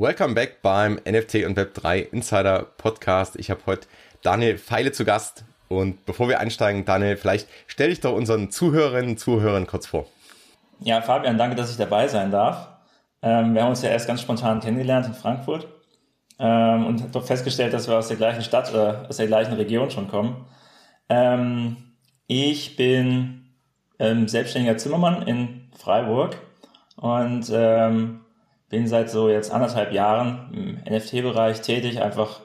Welcome back beim NFT und Web3 Insider Podcast. Ich habe heute Daniel Feile zu Gast. Und bevor wir einsteigen, Daniel, vielleicht stell dich doch unseren Zuhörerinnen und Zuhörern kurz vor. Ja, Fabian, danke, dass ich dabei sein darf. Ähm, wir haben uns ja erst ganz spontan kennengelernt in Frankfurt ähm, und doch festgestellt, dass wir aus der gleichen Stadt oder aus der gleichen Region schon kommen. Ähm, ich bin ähm, selbstständiger Zimmermann in Freiburg und ähm, bin seit so jetzt anderthalb Jahren im NFT-Bereich tätig, einfach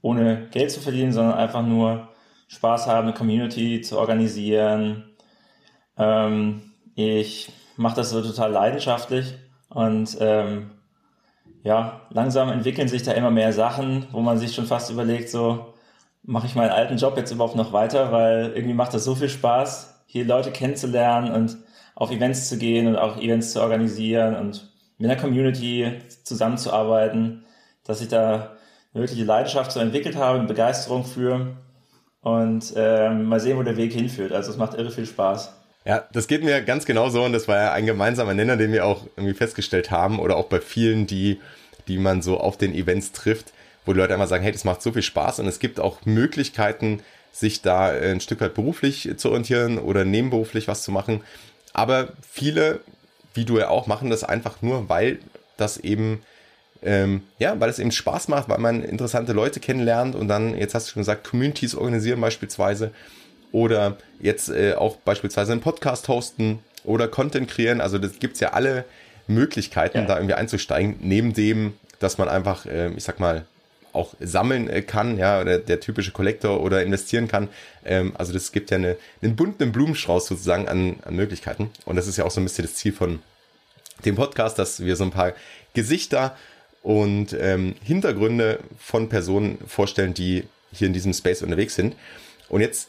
ohne Geld zu verdienen, sondern einfach nur Spaß haben, eine Community zu organisieren. Ähm, ich mache das so total leidenschaftlich und ähm, ja, langsam entwickeln sich da immer mehr Sachen, wo man sich schon fast überlegt, so mache ich meinen alten Job jetzt überhaupt noch weiter, weil irgendwie macht das so viel Spaß, hier Leute kennenzulernen und auf Events zu gehen und auch Events zu organisieren und mit der Community zusammenzuarbeiten, dass ich da eine wirkliche Leidenschaft so entwickelt habe, eine Begeisterung für und ähm, mal sehen, wo der Weg hinführt. Also es macht irre viel Spaß. Ja, das geht mir ganz genauso und das war ja ein gemeinsamer Nenner, den wir auch irgendwie festgestellt haben oder auch bei vielen, die, die man so auf den Events trifft, wo die Leute einmal sagen, hey, das macht so viel Spaß und es gibt auch Möglichkeiten, sich da ein Stück weit beruflich zu orientieren oder nebenberuflich was zu machen. Aber viele wie du ja auch, machen das einfach nur, weil das eben, ähm, ja, weil es eben Spaß macht, weil man interessante Leute kennenlernt und dann, jetzt hast du schon gesagt, Communities organisieren beispielsweise oder jetzt äh, auch beispielsweise einen Podcast hosten oder Content kreieren. Also das gibt's ja alle Möglichkeiten, ja. da irgendwie einzusteigen, neben dem, dass man einfach, äh, ich sag mal, auch sammeln äh, kann, ja, oder der typische Kollektor oder investieren kann. Ähm, also das gibt ja eine, einen bunten Blumenstrauß sozusagen an, an Möglichkeiten. Und das ist ja auch so ein bisschen das Ziel von dem Podcast, dass wir so ein paar Gesichter und ähm, Hintergründe von Personen vorstellen, die hier in diesem Space unterwegs sind. Und jetzt,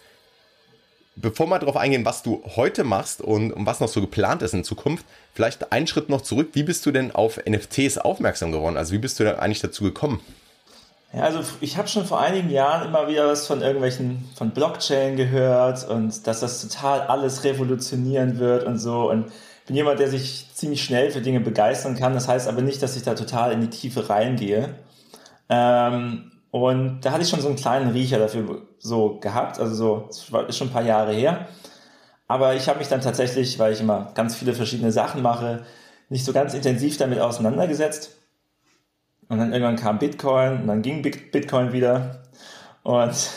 bevor wir darauf eingehen, was du heute machst und, und was noch so geplant ist in Zukunft, vielleicht einen Schritt noch zurück. Wie bist du denn auf NFTs aufmerksam geworden? Also wie bist du da eigentlich dazu gekommen? Ja, also ich habe schon vor einigen Jahren immer wieder was von irgendwelchen, von Blockchain gehört und dass das total alles revolutionieren wird und so. Und bin jemand, der sich ziemlich schnell für Dinge begeistern kann. Das heißt aber nicht, dass ich da total in die Tiefe reingehe. Ähm, und da hatte ich schon so einen kleinen Riecher dafür so gehabt. Also so, das ist schon ein paar Jahre her. Aber ich habe mich dann tatsächlich, weil ich immer ganz viele verschiedene Sachen mache, nicht so ganz intensiv damit auseinandergesetzt. Und dann irgendwann kam Bitcoin und dann ging Bitcoin wieder. Und,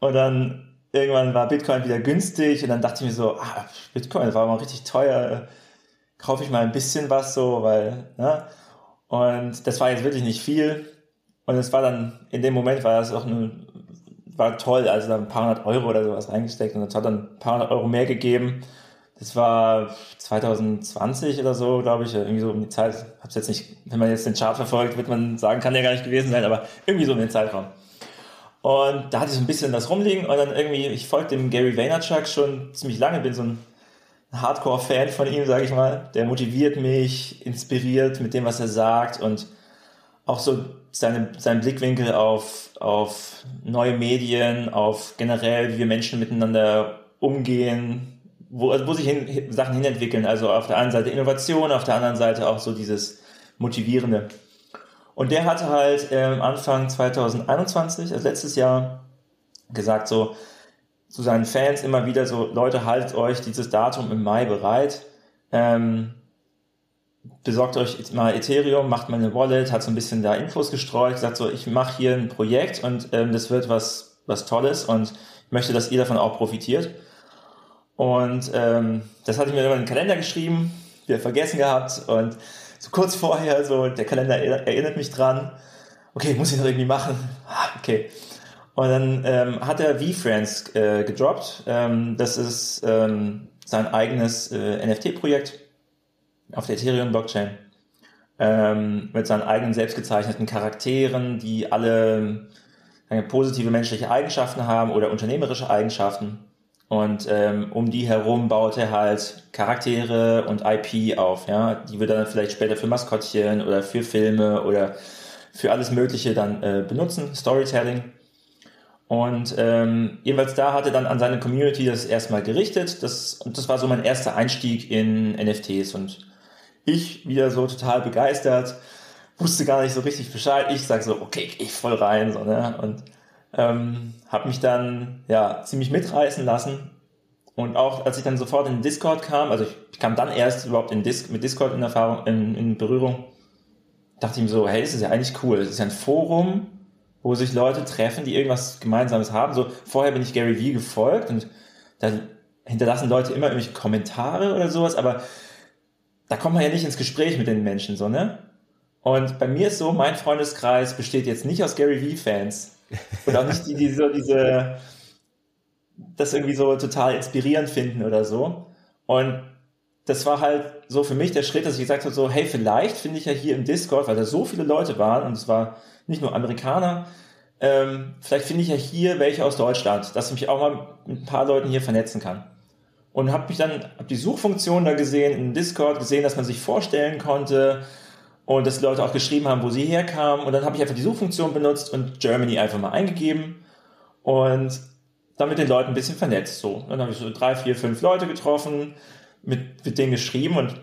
und dann irgendwann war Bitcoin wieder günstig und dann dachte ich mir so, ah, Bitcoin war mal richtig teuer, kaufe ich mal ein bisschen was so, weil, ne? Und das war jetzt wirklich nicht viel. Und es war dann, in dem Moment war das auch eine, war toll, also da ein paar hundert Euro oder sowas reingesteckt und das hat dann ein paar hundert Euro mehr gegeben. Das war 2020 oder so, glaube ich, irgendwie so um die Zeit. Hab's jetzt nicht, wenn man jetzt den Chart verfolgt, wird man sagen, kann der gar nicht gewesen sein, aber irgendwie so um den Zeitraum. Und da hatte ich so ein bisschen das rumliegen und dann irgendwie, ich folge dem Gary Vaynerchuk schon ziemlich lange, bin so ein Hardcore-Fan von ihm, sage ich mal. Der motiviert mich, inspiriert mit dem, was er sagt und auch so seine, sein Blickwinkel auf, auf neue Medien, auf generell, wie wir Menschen miteinander umgehen, wo, also wo sich hin, Sachen hinentwickeln. Also auf der einen Seite Innovation, auf der anderen Seite auch so dieses Motivierende. Und der hatte halt ähm, Anfang 2021, also letztes Jahr, gesagt so zu seinen Fans immer wieder so, Leute, haltet euch dieses Datum im Mai bereit. Ähm, besorgt euch mal Ethereum, macht mal eine Wallet, hat so ein bisschen da Infos gestreut, gesagt so, ich mache hier ein Projekt und ähm, das wird was, was Tolles und ich möchte, dass ihr davon auch profitiert. Und ähm, das hatte ich mir immer in den Kalender geschrieben, wieder vergessen gehabt und so kurz vorher, so der Kalender erinnert mich dran, okay, muss ich noch irgendwie machen. Ah, okay. Und dann ähm, hat er VFriends äh, gedroppt. Ähm, das ist ähm, sein eigenes äh, NFT-Projekt auf der Ethereum-Blockchain. Ähm, mit seinen eigenen selbstgezeichneten Charakteren, die alle äh, positive menschliche Eigenschaften haben oder unternehmerische Eigenschaften. Und ähm, um die herum baut er halt Charaktere und IP auf, ja, die wir dann vielleicht später für Maskottchen oder für Filme oder für alles Mögliche dann äh, benutzen, Storytelling. Und ähm, jeweils da hat er dann an seine Community das erstmal gerichtet. Das, und das war so mein erster Einstieg in NFTs. Und ich wieder so total begeistert, wusste gar nicht so richtig Bescheid. Ich sag so, okay, ich voll rein, so, ne? Und ähm, habe mich dann ja ziemlich mitreißen lassen. Und auch als ich dann sofort in Discord kam, also ich, kam dann erst überhaupt in Dis mit Discord in Erfahrung, in, in Berührung, dachte ich mir so, hey, das ist ja eigentlich cool. Das ist ja ein Forum, wo sich Leute treffen, die irgendwas Gemeinsames haben. So, vorher bin ich Gary Vee gefolgt und dann hinterlassen Leute immer irgendwelche Kommentare oder sowas, aber da kommt man ja nicht ins Gespräch mit den Menschen, so, ne? Und bei mir ist so, mein Freundeskreis besteht jetzt nicht aus Gary Vee-Fans. Und auch nicht die, die so diese, das irgendwie so total inspirierend finden oder so. Und das war halt so für mich der Schritt, dass ich gesagt habe, so, hey, vielleicht finde ich ja hier im Discord, weil da so viele Leute waren und es war nicht nur Amerikaner, ähm, vielleicht finde ich ja hier welche aus Deutschland, dass ich mich auch mal mit ein paar Leuten hier vernetzen kann und habe mich dann hab die Suchfunktion da gesehen in Discord gesehen, dass man sich vorstellen konnte und dass die Leute auch geschrieben haben, wo sie herkamen und dann habe ich einfach die Suchfunktion benutzt und Germany einfach mal eingegeben und dann mit den Leuten ein bisschen vernetzt so. Dann habe ich so drei, vier, fünf Leute getroffen, mit, mit denen geschrieben und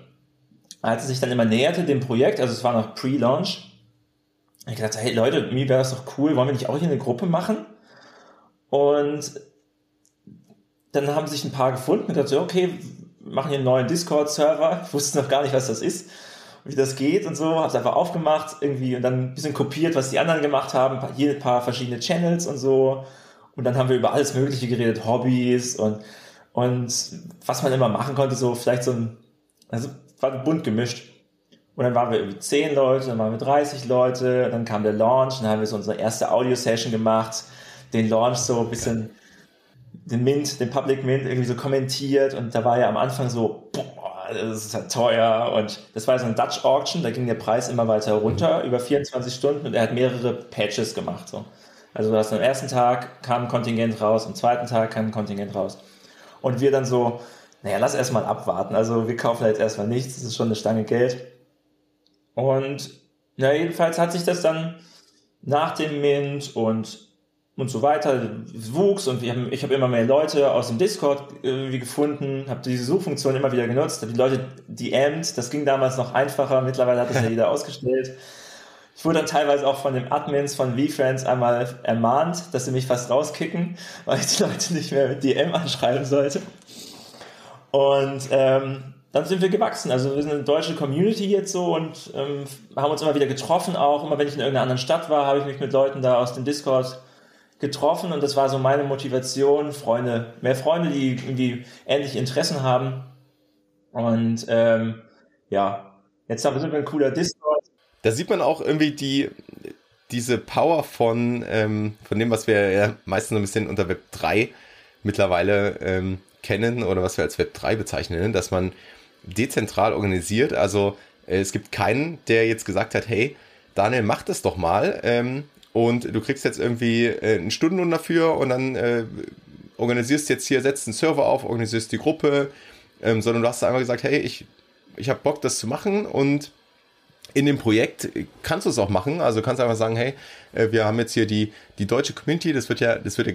als es sich dann immer näherte dem Projekt, also es war noch Pre-Launch, ich gedacht, hey Leute, mir wäre das doch cool, wollen wir nicht auch hier eine Gruppe machen? Und dann haben sich ein paar gefunden und gesagt, okay, machen hier einen neuen Discord-Server. Ich wusste noch gar nicht, was das ist, wie das geht und so. Habe es einfach aufgemacht irgendwie und dann ein bisschen kopiert, was die anderen gemacht haben. Hier ein paar verschiedene Channels und so. Und dann haben wir über alles Mögliche geredet, Hobbys und, und was man immer machen konnte, so vielleicht so ein, also war bunt gemischt. Und dann waren wir irgendwie 10 Leute, dann waren wir 30 Leute, dann kam der Launch, dann haben wir so unsere erste Audio-Session gemacht, den Launch so ein bisschen den Mint, den Public Mint irgendwie so kommentiert und da war ja am Anfang so, boah, das ist halt teuer und das war so ein Dutch Auction, da ging der Preis immer weiter runter über 24 Stunden und er hat mehrere Patches gemacht. So. Also du hast am ersten Tag kam ein Kontingent raus, am zweiten Tag kam ein Kontingent raus. Und wir dann so, naja, lass erstmal abwarten. Also wir kaufen jetzt erstmal nichts, das ist schon eine Stange Geld. Und ja, jedenfalls hat sich das dann nach dem Mint und und so weiter wuchs und wir haben, ich habe immer mehr Leute aus dem Discord irgendwie gefunden, habe diese Suchfunktion immer wieder genutzt, habe die Leute DM'd, das ging damals noch einfacher, mittlerweile hat das ja jeder ausgestellt. Ich wurde dann teilweise auch von den Admins von VFriends einmal ermahnt, dass sie mich fast rauskicken, weil ich die Leute nicht mehr mit DM anschreiben sollte. Und ähm, dann sind wir gewachsen. Also wir sind eine deutsche Community jetzt so und ähm, haben uns immer wieder getroffen auch. Immer wenn ich in irgendeiner anderen Stadt war, habe ich mich mit Leuten da aus dem Discord getroffen und das war so meine Motivation, Freunde, mehr Freunde, die irgendwie ähnliche Interessen haben. Und ähm, ja, jetzt haben wir ein cooler Discord. Da sieht man auch irgendwie die diese Power von, ähm, von dem, was wir ja meistens ein bisschen unter Web 3 mittlerweile ähm, kennen oder was wir als Web 3 bezeichnen, dass man dezentral organisiert. Also äh, es gibt keinen, der jetzt gesagt hat, hey, Daniel, mach das doch mal. Ähm, und du kriegst jetzt irgendwie äh, einen Stundenlohn dafür und dann äh, organisierst jetzt hier, setzt einen Server auf, organisierst die Gruppe, ähm, sondern du hast einfach gesagt, hey, ich, ich habe Bock, das zu machen und in dem Projekt kannst du es auch machen. Also kannst einfach sagen, hey, äh, wir haben jetzt hier die, die deutsche Community, das wird ja, das wird ja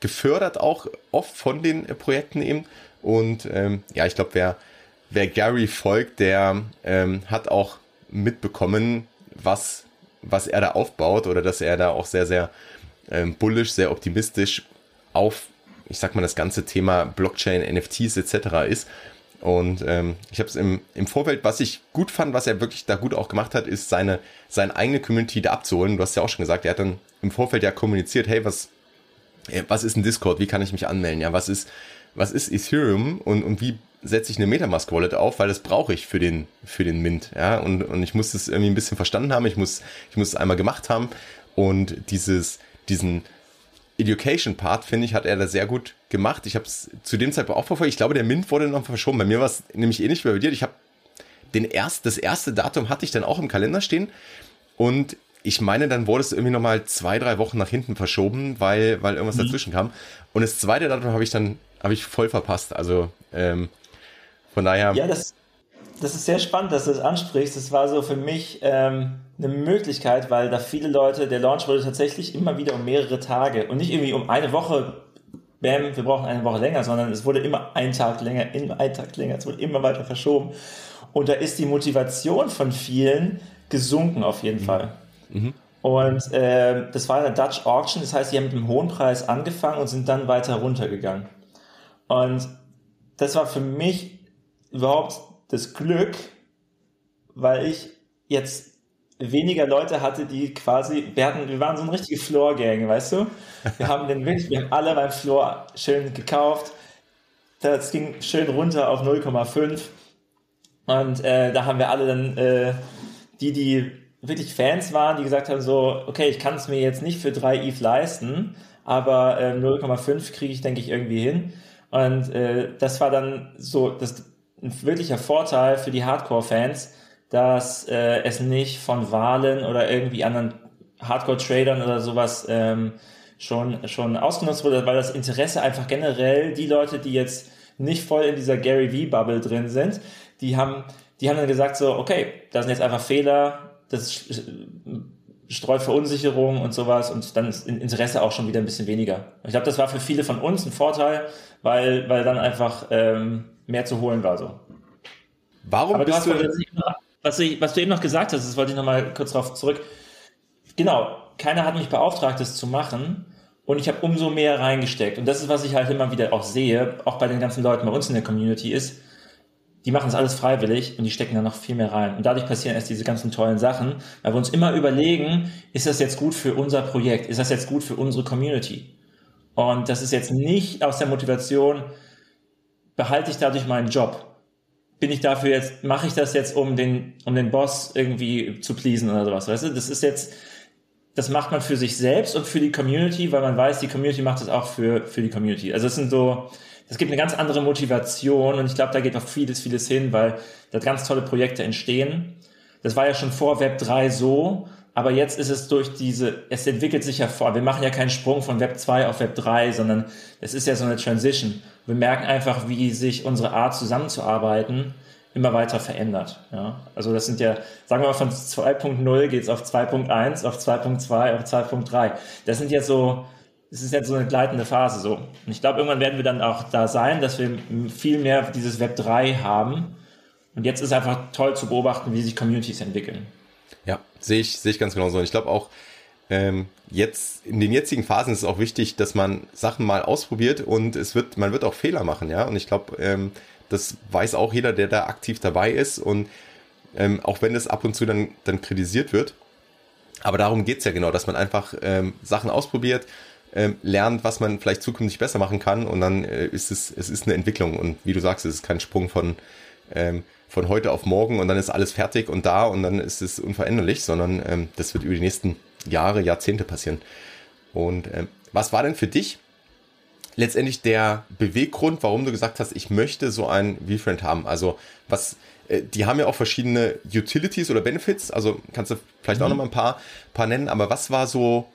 gefördert auch oft von den äh, Projekten eben. Und ähm, ja, ich glaube, wer, wer Gary folgt, der ähm, hat auch mitbekommen, was was er da aufbaut oder dass er da auch sehr, sehr ähm, bullish, sehr optimistisch auf, ich sag mal, das ganze Thema Blockchain, NFTs etc. ist. Und ähm, ich habe es im, im Vorfeld, was ich gut fand, was er wirklich da gut auch gemacht hat, ist seine, seine eigene Community da abzuholen. Du hast ja auch schon gesagt, er hat dann im Vorfeld ja kommuniziert, hey, was, äh, was ist ein Discord? Wie kann ich mich anmelden? Ja, was ist, was ist Ethereum und, und wie setze ich eine Metamask Wallet auf, weil das brauche ich für den, für den Mint, ja, und, und ich muss das irgendwie ein bisschen verstanden haben, ich muss, ich muss es einmal gemacht haben und dieses, diesen Education Part, finde ich, hat er da sehr gut gemacht. Ich habe es zu dem Zeitpunkt auch verfolgt. Ich glaube, der Mint wurde noch verschoben. Bei mir war es nämlich ähnlich wie bei dir. Ich habe den erst, das erste Datum hatte ich dann auch im Kalender stehen und ich meine, dann wurde es irgendwie nochmal zwei, drei Wochen nach hinten verschoben, weil, weil irgendwas mhm. dazwischen kam. Und das zweite Datum habe ich dann, habe ich voll verpasst. Also ähm, von daher. Ja, das, das ist sehr spannend, dass du das ansprichst. Das war so für mich ähm, eine Möglichkeit, weil da viele Leute, der Launch wurde tatsächlich immer wieder um mehrere Tage und nicht irgendwie um eine Woche, bam, wir brauchen eine Woche länger, sondern es wurde immer ein Tag länger, immer ein Tag länger, es wurde immer weiter verschoben. Und da ist die Motivation von vielen gesunken auf jeden mhm. Fall. Mhm. Und äh, das war eine Dutch Auction, das heißt, die haben mit einem hohen Preis angefangen und sind dann weiter runtergegangen. Und das war für mich überhaupt das Glück, weil ich jetzt weniger Leute hatte, die quasi, wir hatten, wir waren so eine richtige Floor-Gang, weißt du? Wir haben den wirklich, wir haben alle beim Floor schön gekauft. Das ging schön runter auf 0,5. Und äh, da haben wir alle dann äh, die, die wirklich Fans waren, die gesagt haben so, okay, ich kann es mir jetzt nicht für drei ETH leisten, aber äh, 0,5 kriege ich, denke ich, irgendwie hin. Und äh, das war dann so das, ein wirklicher Vorteil für die Hardcore-Fans, dass äh, es nicht von Wahlen oder irgendwie anderen Hardcore-Tradern oder sowas ähm, schon, schon ausgenutzt wurde, weil das Interesse einfach generell, die Leute, die jetzt nicht voll in dieser Gary V-Bubble drin sind, die haben, die haben dann gesagt so, okay, da sind jetzt einfach Fehler, das streut Verunsicherung und sowas und dann ist Interesse auch schon wieder ein bisschen weniger. Ich glaube, das war für viele von uns ein Vorteil, weil, weil dann einfach ähm, mehr zu holen war so. Warum Aber bist du, du was, ich, was du eben noch gesagt hast, das wollte ich noch mal kurz darauf zurück. Genau, keiner hat mich beauftragt, das zu machen und ich habe umso mehr reingesteckt. Und das ist, was ich halt immer wieder auch sehe, auch bei den ganzen Leuten bei uns in der Community ist, die machen es alles freiwillig und die stecken da noch viel mehr rein. Und dadurch passieren erst diese ganzen tollen Sachen, weil wir uns immer überlegen, ist das jetzt gut für unser Projekt? Ist das jetzt gut für unsere Community? Und das ist jetzt nicht aus der Motivation, behalte ich dadurch meinen Job? Bin ich dafür jetzt, mache ich das jetzt, um den, um den Boss irgendwie zu pleasen oder sowas? Weißt du, das ist jetzt, das macht man für sich selbst und für die Community, weil man weiß, die Community macht es auch für, für die Community. Also es sind so, es gibt eine ganz andere Motivation und ich glaube, da geht noch vieles, vieles hin, weil da ganz tolle Projekte entstehen. Das war ja schon vor Web 3 so, aber jetzt ist es durch diese, es entwickelt sich ja vor. Wir machen ja keinen Sprung von Web 2 auf Web 3, sondern es ist ja so eine Transition. Wir merken einfach, wie sich unsere Art zusammenzuarbeiten immer weiter verändert. Ja? Also das sind ja, sagen wir mal, von 2.0 geht es auf 2.1, auf 2.2, auf 2.3. Das sind ja so, es ist jetzt so eine gleitende Phase so. Und ich glaube, irgendwann werden wir dann auch da sein, dass wir viel mehr dieses Web 3 haben. Und jetzt ist einfach toll zu beobachten, wie sich Communities entwickeln. Ja, sehe ich, sehe ich ganz genau so. Und ich glaube auch, ähm, jetzt in den jetzigen Phasen ist es auch wichtig, dass man Sachen mal ausprobiert und es wird, man wird auch Fehler machen, ja. Und ich glaube, ähm, das weiß auch jeder, der da aktiv dabei ist. Und ähm, auch wenn es ab und zu dann, dann kritisiert wird. Aber darum geht's ja genau, dass man einfach ähm, Sachen ausprobiert, ähm, lernt, was man vielleicht zukünftig besser machen kann und dann äh, ist es, es ist eine Entwicklung und wie du sagst, es ist kein Sprung von, ähm, von heute auf morgen und dann ist alles fertig und da und dann ist es unveränderlich, sondern ähm, das wird über die nächsten Jahre, Jahrzehnte passieren. Und ähm, was war denn für dich letztendlich der Beweggrund, warum du gesagt hast, ich möchte so ein VFriend haben? Also was, äh, die haben ja auch verschiedene Utilities oder Benefits, also kannst du vielleicht mhm. auch noch mal ein paar, paar nennen, aber was war so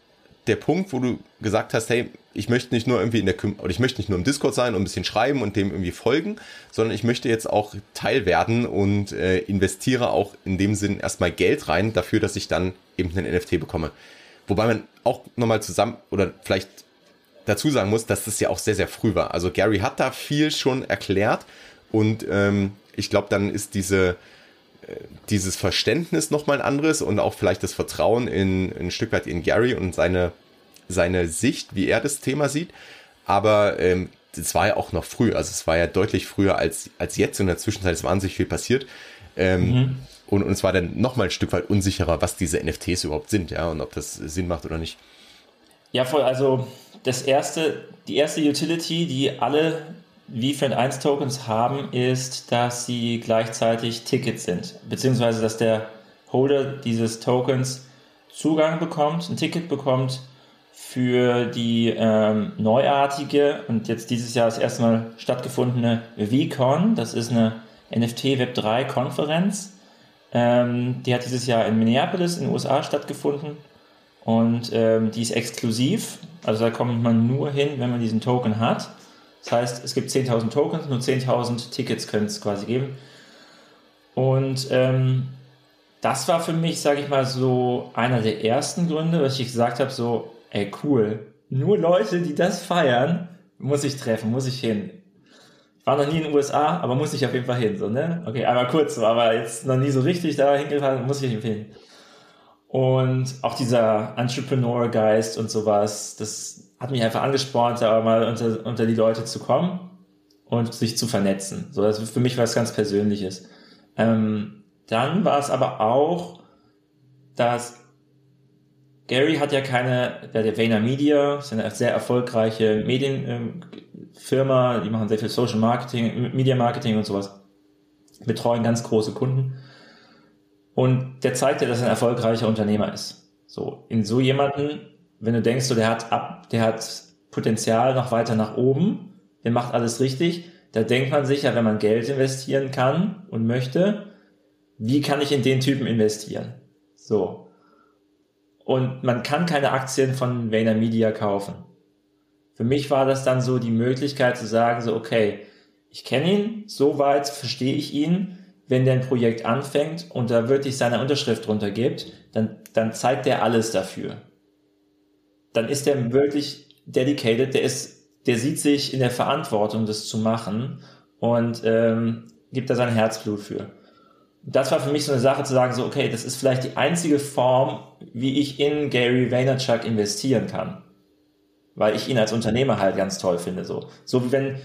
der Punkt, wo du gesagt hast, hey, ich möchte nicht nur irgendwie in der oder ich möchte nicht nur im Discord sein und ein bisschen schreiben und dem irgendwie folgen, sondern ich möchte jetzt auch Teil werden und äh, investiere auch in dem Sinn erstmal Geld rein dafür, dass ich dann eben einen NFT bekomme. Wobei man auch nochmal zusammen oder vielleicht dazu sagen muss, dass das ja auch sehr, sehr früh war. Also Gary hat da viel schon erklärt und ähm, ich glaube, dann ist diese dieses Verständnis nochmal ein anderes und auch vielleicht das Vertrauen in, in ein Stück weit in Gary und seine, seine Sicht, wie er das Thema sieht. Aber ähm, das war ja auch noch früh, also es war ja deutlich früher als, als jetzt. In der Zwischenzeit ist wahnsinnig viel passiert. Ähm, mhm. und, und es war dann nochmal ein Stück weit unsicherer, was diese NFTs überhaupt sind, ja, und ob das Sinn macht oder nicht. Ja, voll. Also das erste, die erste Utility, die alle VFriend 1 Tokens haben, ist, dass sie gleichzeitig Tickets sind, beziehungsweise dass der Holder dieses Tokens Zugang bekommt, ein Ticket bekommt für die ähm, neuartige und jetzt dieses Jahr das erste Mal stattgefundene VCon. Das ist eine NFT Web 3 Konferenz. Ähm, die hat dieses Jahr in Minneapolis in den USA stattgefunden und ähm, die ist exklusiv. Also da kommt man nur hin, wenn man diesen Token hat. Das heißt, es gibt 10.000 Tokens, nur 10.000 Tickets können es quasi geben. Und ähm, das war für mich, sage ich mal, so einer der ersten Gründe, dass ich gesagt habe, so, ey, cool, nur Leute, die das feiern, muss ich treffen, muss ich hin. Ich war noch nie in den USA, aber muss ich auf jeden Fall hin, so, ne? Okay, einmal kurz, aber jetzt noch nie so richtig da hingefahren, muss ich hin. Und auch dieser Entrepreneur-Geist und sowas, das hat mich einfach angespornt, da mal unter, unter die Leute zu kommen und sich zu vernetzen. So, das ist für mich was ganz Persönliches. Ähm, dann war es aber auch, dass Gary hat ja keine, der hat Vayner Media, ist eine sehr erfolgreiche Medienfirma, die machen sehr viel Social Marketing, Media Marketing und sowas, betreuen ganz große Kunden. Und der zeigt ja, dass er ein erfolgreicher Unternehmer ist. So, in so jemanden, wenn du denkst, so, der hat ab, der hat Potenzial noch weiter nach oben, der macht alles richtig, da denkt man sich ja, wenn man Geld investieren kann und möchte, wie kann ich in den Typen investieren? So. Und man kann keine Aktien von Vayner Media kaufen. Für mich war das dann so die Möglichkeit zu sagen, so, okay, ich kenne ihn, soweit verstehe ich ihn. Wenn der ein Projekt anfängt und da wirklich seine Unterschrift drunter gibt, dann, dann zeigt der alles dafür. Dann ist der wirklich dedicated, der ist, der sieht sich in der Verantwortung, das zu machen und ähm, gibt da sein Herzblut für das war für mich so eine Sache zu sagen, so, okay, das ist vielleicht die einzige Form, wie ich in Gary Vaynerchuk investieren kann. Weil ich ihn als Unternehmer halt ganz toll finde, so. So wie wenn,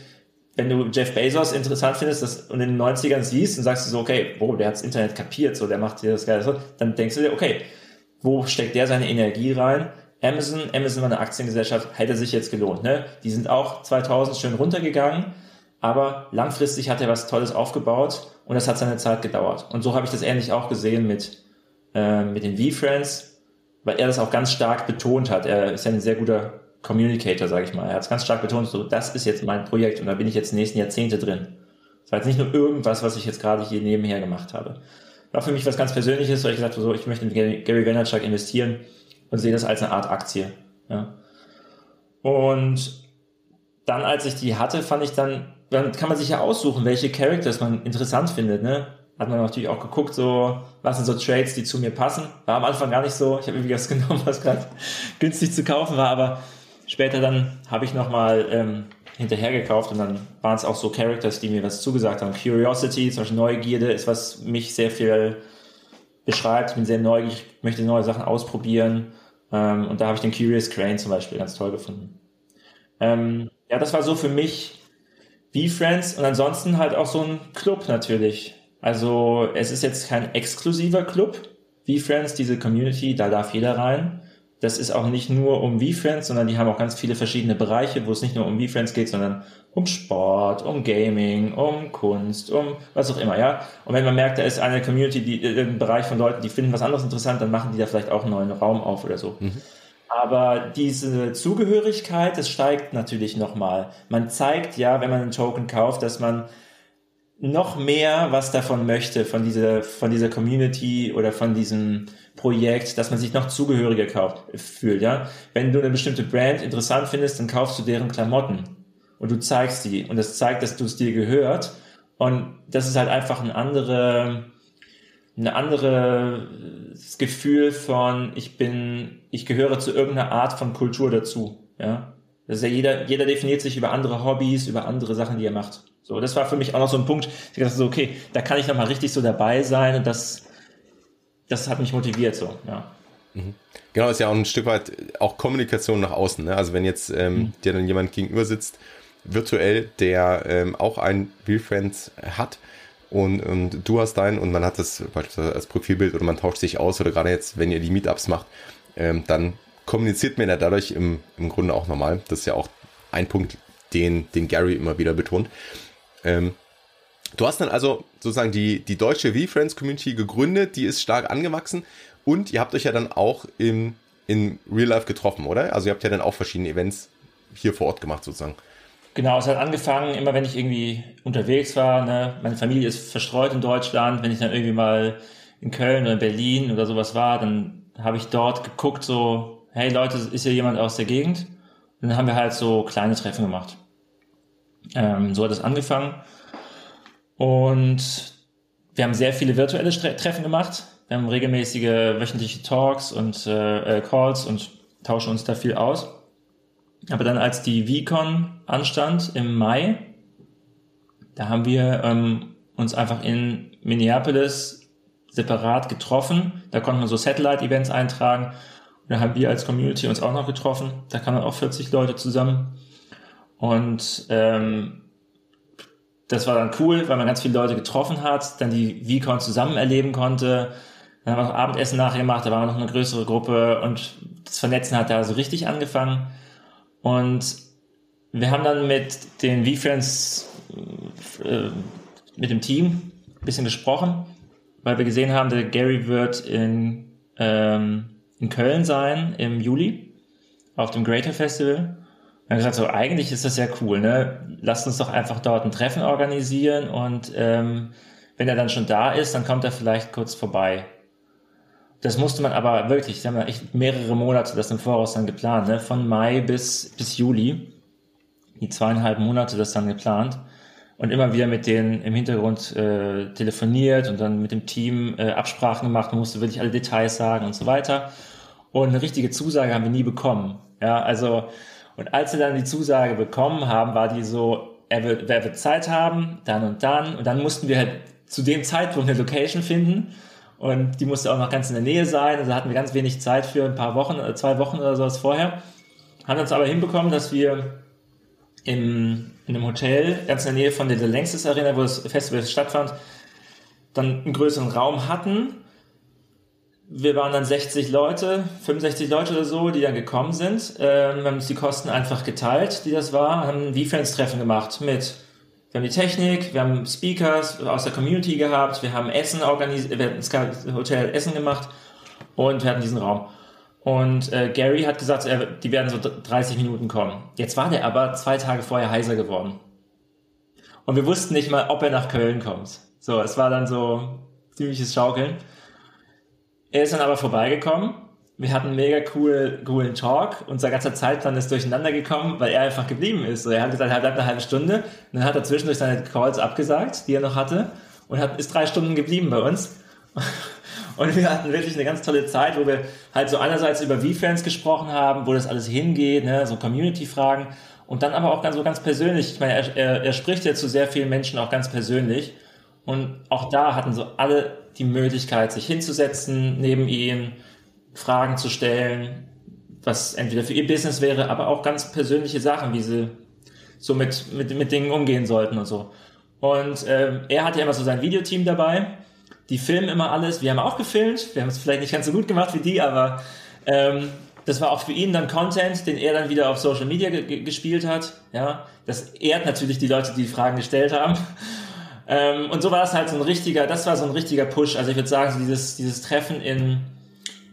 wenn du Jeff Bezos interessant findest das, und in den 90ern siehst und sagst so, okay, boah, der hat's Internet kapiert, so, der macht hier das Geile, so, dann denkst du dir, okay, wo steckt der seine Energie rein? Amazon, Amazon war eine Aktiengesellschaft, hätte sich jetzt gelohnt, ne? Die sind auch 2000 schön runtergegangen, aber langfristig hat er was Tolles aufgebaut und das hat seine Zeit gedauert. Und so habe ich das ähnlich auch gesehen mit, äh, mit den V-Friends, weil er das auch ganz stark betont hat. Er ist ja ein sehr guter Communicator, sage ich mal. Er hat es ganz stark betont, so, das ist jetzt mein Projekt und da bin ich jetzt die nächsten Jahrzehnte drin. Das war jetzt nicht nur irgendwas, was ich jetzt gerade hier nebenher gemacht habe. War für mich was ganz Persönliches, weil ich gesagt habe, so, ich möchte in Gary Vaynerchuk investieren und sehe das als eine Art Aktie. Ja. Und dann, als ich die hatte, fand ich dann dann kann man sich ja aussuchen, welche Characters man interessant findet, ne? Hat man natürlich auch geguckt, so, was sind so Trades, die zu mir passen. War am Anfang gar nicht so. Ich habe irgendwie was genommen, was gerade günstig zu kaufen war, aber später dann habe ich nochmal ähm, hinterher gekauft und dann waren es auch so Characters, die mir was zugesagt haben. Curiosity, zum Beispiel Neugierde, ist was mich sehr viel beschreibt. Ich bin sehr neugierig, möchte neue Sachen ausprobieren. Ähm, und da habe ich den Curious Crane zum Beispiel ganz toll gefunden. Ähm, ja, das war so für mich wie Friends und ansonsten halt auch so ein Club natürlich. Also es ist jetzt kein exklusiver Club wie Friends, diese Community, da darf jeder rein. Das ist auch nicht nur um V-Friends, sondern die haben auch ganz viele verschiedene Bereiche, wo es nicht nur um V-Friends geht, sondern um Sport, um Gaming, um Kunst, um was auch immer, ja. Und wenn man merkt, da ist eine Community, die, äh, ein Bereich von Leuten, die finden was anderes interessant, dann machen die da vielleicht auch einen neuen Raum auf oder so. Mhm. Aber diese Zugehörigkeit, das steigt natürlich nochmal. Man zeigt ja, wenn man einen Token kauft, dass man noch mehr was davon möchte, von dieser, von dieser Community oder von diesem Projekt, dass man sich noch zugehöriger kauft, fühlt, ja. Wenn du eine bestimmte Brand interessant findest, dann kaufst du deren Klamotten und du zeigst die und das zeigt, dass du es dir gehört und das ist halt einfach eine andere, eine andere Gefühl von ich bin ich gehöre zu irgendeiner Art von Kultur dazu ja das ist ja jeder jeder definiert sich über andere Hobbys über andere Sachen die er macht so das war für mich auch noch so ein Punkt ich dachte so okay da kann ich noch mal richtig so dabei sein und das das hat mich motiviert so ja mhm. genau ist ja auch ein Stück weit auch Kommunikation nach außen ne? also wenn jetzt ähm, mhm. dir dann jemand gegenüber sitzt virtuell der ähm, auch ein Real Friends hat und, und du hast deinen und man hat das beispielsweise als Profilbild oder man tauscht sich aus oder gerade jetzt, wenn ihr die Meetups macht, ähm, dann kommuniziert man ja dadurch im, im Grunde auch normal. Das ist ja auch ein Punkt, den, den Gary immer wieder betont. Ähm, du hast dann also sozusagen die, die deutsche V-Friends Community gegründet, die ist stark angewachsen und ihr habt euch ja dann auch im, in Real Life getroffen, oder? Also ihr habt ja dann auch verschiedene Events hier vor Ort gemacht sozusagen. Genau, es hat angefangen, immer wenn ich irgendwie unterwegs war, ne, meine Familie ist verstreut in Deutschland, wenn ich dann irgendwie mal in Köln oder Berlin oder sowas war, dann habe ich dort geguckt, so, hey Leute, ist hier jemand aus der Gegend? Und dann haben wir halt so kleine Treffen gemacht. Ähm, so hat es angefangen. Und wir haben sehr viele virtuelle Treffen gemacht. Wir haben regelmäßige wöchentliche Talks und äh, äh Calls und tauschen uns da viel aus. Aber dann, als die VCon anstand im Mai, da haben wir ähm, uns einfach in Minneapolis separat getroffen. Da konnte man so Satellite-Events eintragen. Und da haben wir als Community uns auch noch getroffen. Da kamen auch 40 Leute zusammen. Und ähm, das war dann cool, weil man ganz viele Leute getroffen hat, dann die VCon zusammen erleben konnte. Dann haben wir noch Abendessen nachher gemacht, da war noch eine größere Gruppe und das Vernetzen hat da so richtig angefangen. Und wir haben dann mit den V-Friends, äh, mit dem Team ein bisschen gesprochen, weil wir gesehen haben, der Gary wird in, ähm, in Köln sein im Juli auf dem Greater Festival. Haben gesagt, so eigentlich ist das ja cool, ne? Lasst uns doch einfach dort ein Treffen organisieren und ähm, wenn er dann schon da ist, dann kommt er vielleicht kurz vorbei. Das musste man aber wirklich, haben wir echt mehrere Monate das im Voraus dann geplant, ne? von Mai bis, bis Juli. Die zweieinhalb Monate das dann geplant. Und immer wieder mit denen im Hintergrund äh, telefoniert und dann mit dem Team äh, Absprachen gemacht, man musste wirklich alle Details sagen und so weiter. Und eine richtige Zusage haben wir nie bekommen. Ja, also, und als wir dann die Zusage bekommen haben, war die so, er wird, wer wird Zeit haben, dann und dann. Und dann mussten wir halt zu dem Zeitpunkt eine Location finden und die musste auch noch ganz in der Nähe sein. Also hatten wir ganz wenig Zeit für ein paar Wochen, äh, zwei Wochen oder sowas vorher. Haben uns aber hinbekommen, dass wir im, in einem Hotel ganz in der Nähe von der Längstes Arena, wo das Festival stattfand, dann einen größeren Raum hatten. Wir waren dann 60 Leute, 65 Leute oder so, die dann gekommen sind. Ähm, haben uns die Kosten einfach geteilt, die das war, haben ein V-Fans-Treffen gemacht mit wir haben die Technik, wir haben Speakers aus der Community gehabt, wir haben Essen organisiert, wir haben das Hotel Essen gemacht und wir hatten diesen Raum. Und äh, Gary hat gesagt, er, die werden so 30 Minuten kommen. Jetzt war der aber zwei Tage vorher heiser geworden. Und wir wussten nicht mal, ob er nach Köln kommt. So, es war dann so ziemliches Schaukeln. Er ist dann aber vorbeigekommen wir hatten einen mega cool, coolen Talk. Unser ganzer Zeitplan ist durcheinander gekommen, weil er einfach geblieben ist. So, er hat gesagt, er bleibt eine halbe Stunde. Und dann hat er zwischendurch seine Calls abgesagt, die er noch hatte. Und hat, ist drei Stunden geblieben bei uns. Und wir hatten wirklich eine ganz tolle Zeit, wo wir halt so einerseits über V-Fans gesprochen haben, wo das alles hingeht, ne, so Community-Fragen. Und dann aber auch ganz, so ganz persönlich. Ich meine, er, er, er spricht ja zu sehr vielen Menschen auch ganz persönlich. Und auch da hatten so alle die Möglichkeit, sich hinzusetzen neben ihn, Fragen zu stellen, was entweder für ihr Business wäre, aber auch ganz persönliche Sachen, wie sie so mit, mit, mit Dingen umgehen sollten und so. Und ähm, er hat ja immer so sein Videoteam dabei. Die filmen immer alles. Wir haben auch gefilmt. Wir haben es vielleicht nicht ganz so gut gemacht wie die, aber ähm, das war auch für ihn dann Content, den er dann wieder auf Social Media gespielt hat. Ja, das ehrt natürlich die Leute, die, die Fragen gestellt haben. Ähm, und so war das halt so ein richtiger, das war so ein richtiger Push. Also ich würde sagen, so dieses, dieses Treffen in,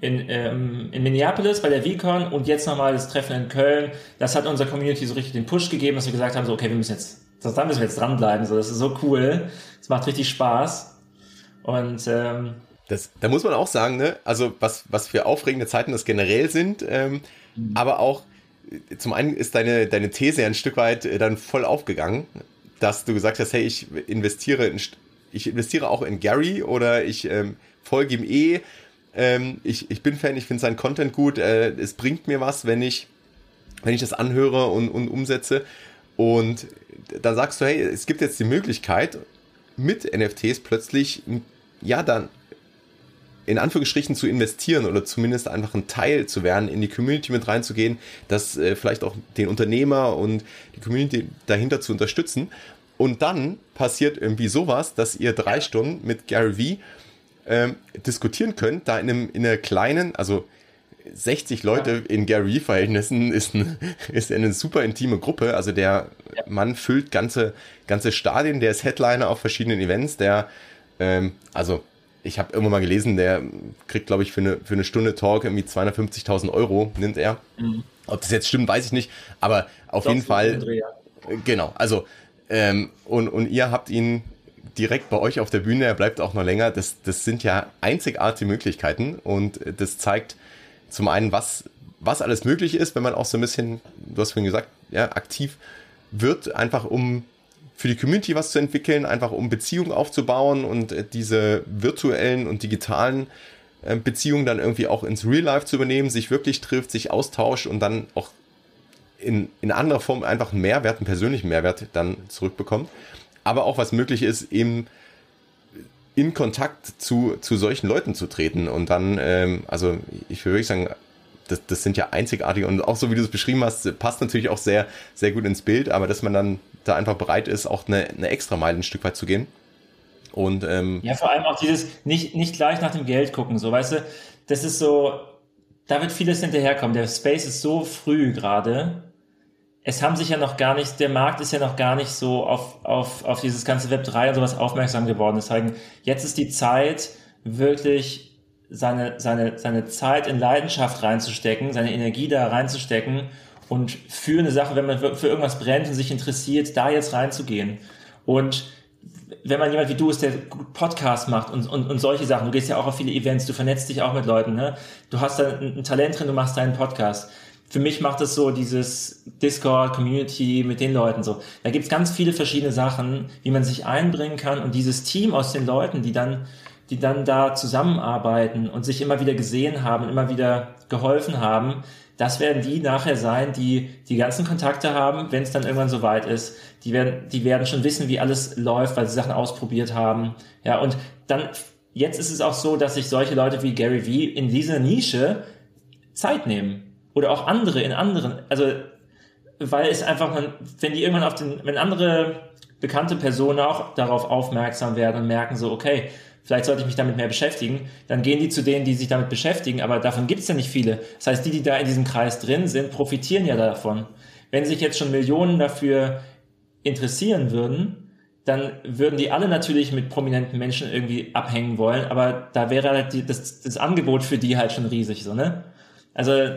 in, ähm, in Minneapolis bei der VCon und jetzt nochmal das Treffen in Köln. Das hat unserer Community so richtig den Push gegeben, dass wir gesagt haben, so, okay, wir müssen jetzt, da müssen wir jetzt dranbleiben. So, das ist so cool. Es macht richtig Spaß. Und ähm, das, da muss man auch sagen, ne, also was, was für aufregende Zeiten das generell sind, ähm, mhm. aber auch zum einen ist deine, deine These ein Stück weit äh, dann voll aufgegangen, dass du gesagt hast, hey, ich investiere in, ich investiere auch in Gary oder ich ähm, folge ihm eh ähm, ich, ich bin Fan, ich finde seinen Content gut. Äh, es bringt mir was, wenn ich, wenn ich das anhöre und, und umsetze. Und da sagst du, hey, es gibt jetzt die Möglichkeit, mit NFTs plötzlich, ja, dann in Anführungsstrichen zu investieren oder zumindest einfach ein Teil zu werden, in die Community mit reinzugehen, das äh, vielleicht auch den Unternehmer und die Community dahinter zu unterstützen. Und dann passiert irgendwie sowas, dass ihr drei Stunden mit Gary Vee ähm, diskutieren könnt, da in, einem, in einer kleinen, also 60 Leute in Gary-Verhältnissen ist, ein, ist eine super intime Gruppe. Also der ja. Mann füllt ganze, ganze Stadien, der ist Headliner auf verschiedenen Events, der, ähm, also ich habe irgendwann mal gelesen, der kriegt, glaube ich, für eine, für eine Stunde Talk irgendwie 250.000 Euro, nimmt er. Mhm. Ob das jetzt stimmt, weiß ich nicht, aber auf Doch, jeden Fall. Dreh, ja. Genau, also ähm, und, und ihr habt ihn direkt bei euch auf der Bühne, er bleibt auch noch länger. Das, das sind ja einzigartige Möglichkeiten und das zeigt zum einen, was, was alles möglich ist, wenn man auch so ein bisschen, du hast vorhin gesagt, ja, aktiv wird, einfach um für die Community was zu entwickeln, einfach um Beziehungen aufzubauen und diese virtuellen und digitalen äh, Beziehungen dann irgendwie auch ins Real Life zu übernehmen, sich wirklich trifft, sich austauscht und dann auch in, in anderer Form einfach einen Mehrwert, einen persönlichen Mehrwert dann zurückbekommt. Aber auch was möglich ist im, in Kontakt zu, zu solchen Leuten zu treten und dann, ähm, also ich würde wirklich sagen, das, das sind ja einzigartige und auch so wie du es beschrieben hast, passt natürlich auch sehr, sehr gut ins Bild, aber dass man dann da einfach bereit ist, auch eine, eine extra Meile ein Stück weit zu gehen. Und, ähm, ja, vor allem auch dieses nicht, nicht gleich nach dem Geld gucken, so weißt du, das ist so, da wird vieles hinterherkommen. Der Space ist so früh gerade. Es haben sich ja noch gar nicht, der Markt ist ja noch gar nicht so auf, auf, auf dieses ganze Web 3 und sowas aufmerksam geworden. Deswegen, jetzt ist die Zeit, wirklich seine, seine, seine Zeit in Leidenschaft reinzustecken, seine Energie da reinzustecken und für eine Sache, wenn man für irgendwas brennt und sich interessiert, da jetzt reinzugehen. Und wenn man jemand wie du ist, der Podcast macht und, und, und solche Sachen, du gehst ja auch auf viele Events, du vernetzt dich auch mit Leuten, ne? du hast da ein, Talent drin, du machst deinen Podcast. Für mich macht es so dieses Discord, Community mit den Leuten so. Da gibt's ganz viele verschiedene Sachen, wie man sich einbringen kann und dieses Team aus den Leuten, die dann, die dann da zusammenarbeiten und sich immer wieder gesehen haben, immer wieder geholfen haben, das werden die nachher sein, die die ganzen Kontakte haben, wenn es dann irgendwann soweit ist. Die werden, die werden schon wissen, wie alles läuft, weil sie Sachen ausprobiert haben. Ja, und dann, jetzt ist es auch so, dass sich solche Leute wie Gary Vee in dieser Nische Zeit nehmen. Oder auch andere in anderen, also, weil es einfach, man, wenn die irgendwann auf den, wenn andere bekannte Personen auch darauf aufmerksam werden und merken so, okay, vielleicht sollte ich mich damit mehr beschäftigen, dann gehen die zu denen, die sich damit beschäftigen, aber davon gibt es ja nicht viele. Das heißt, die, die da in diesem Kreis drin sind, profitieren ja davon. Wenn sich jetzt schon Millionen dafür interessieren würden, dann würden die alle natürlich mit prominenten Menschen irgendwie abhängen wollen, aber da wäre halt die, das, das Angebot für die halt schon riesig, so, ne? Also,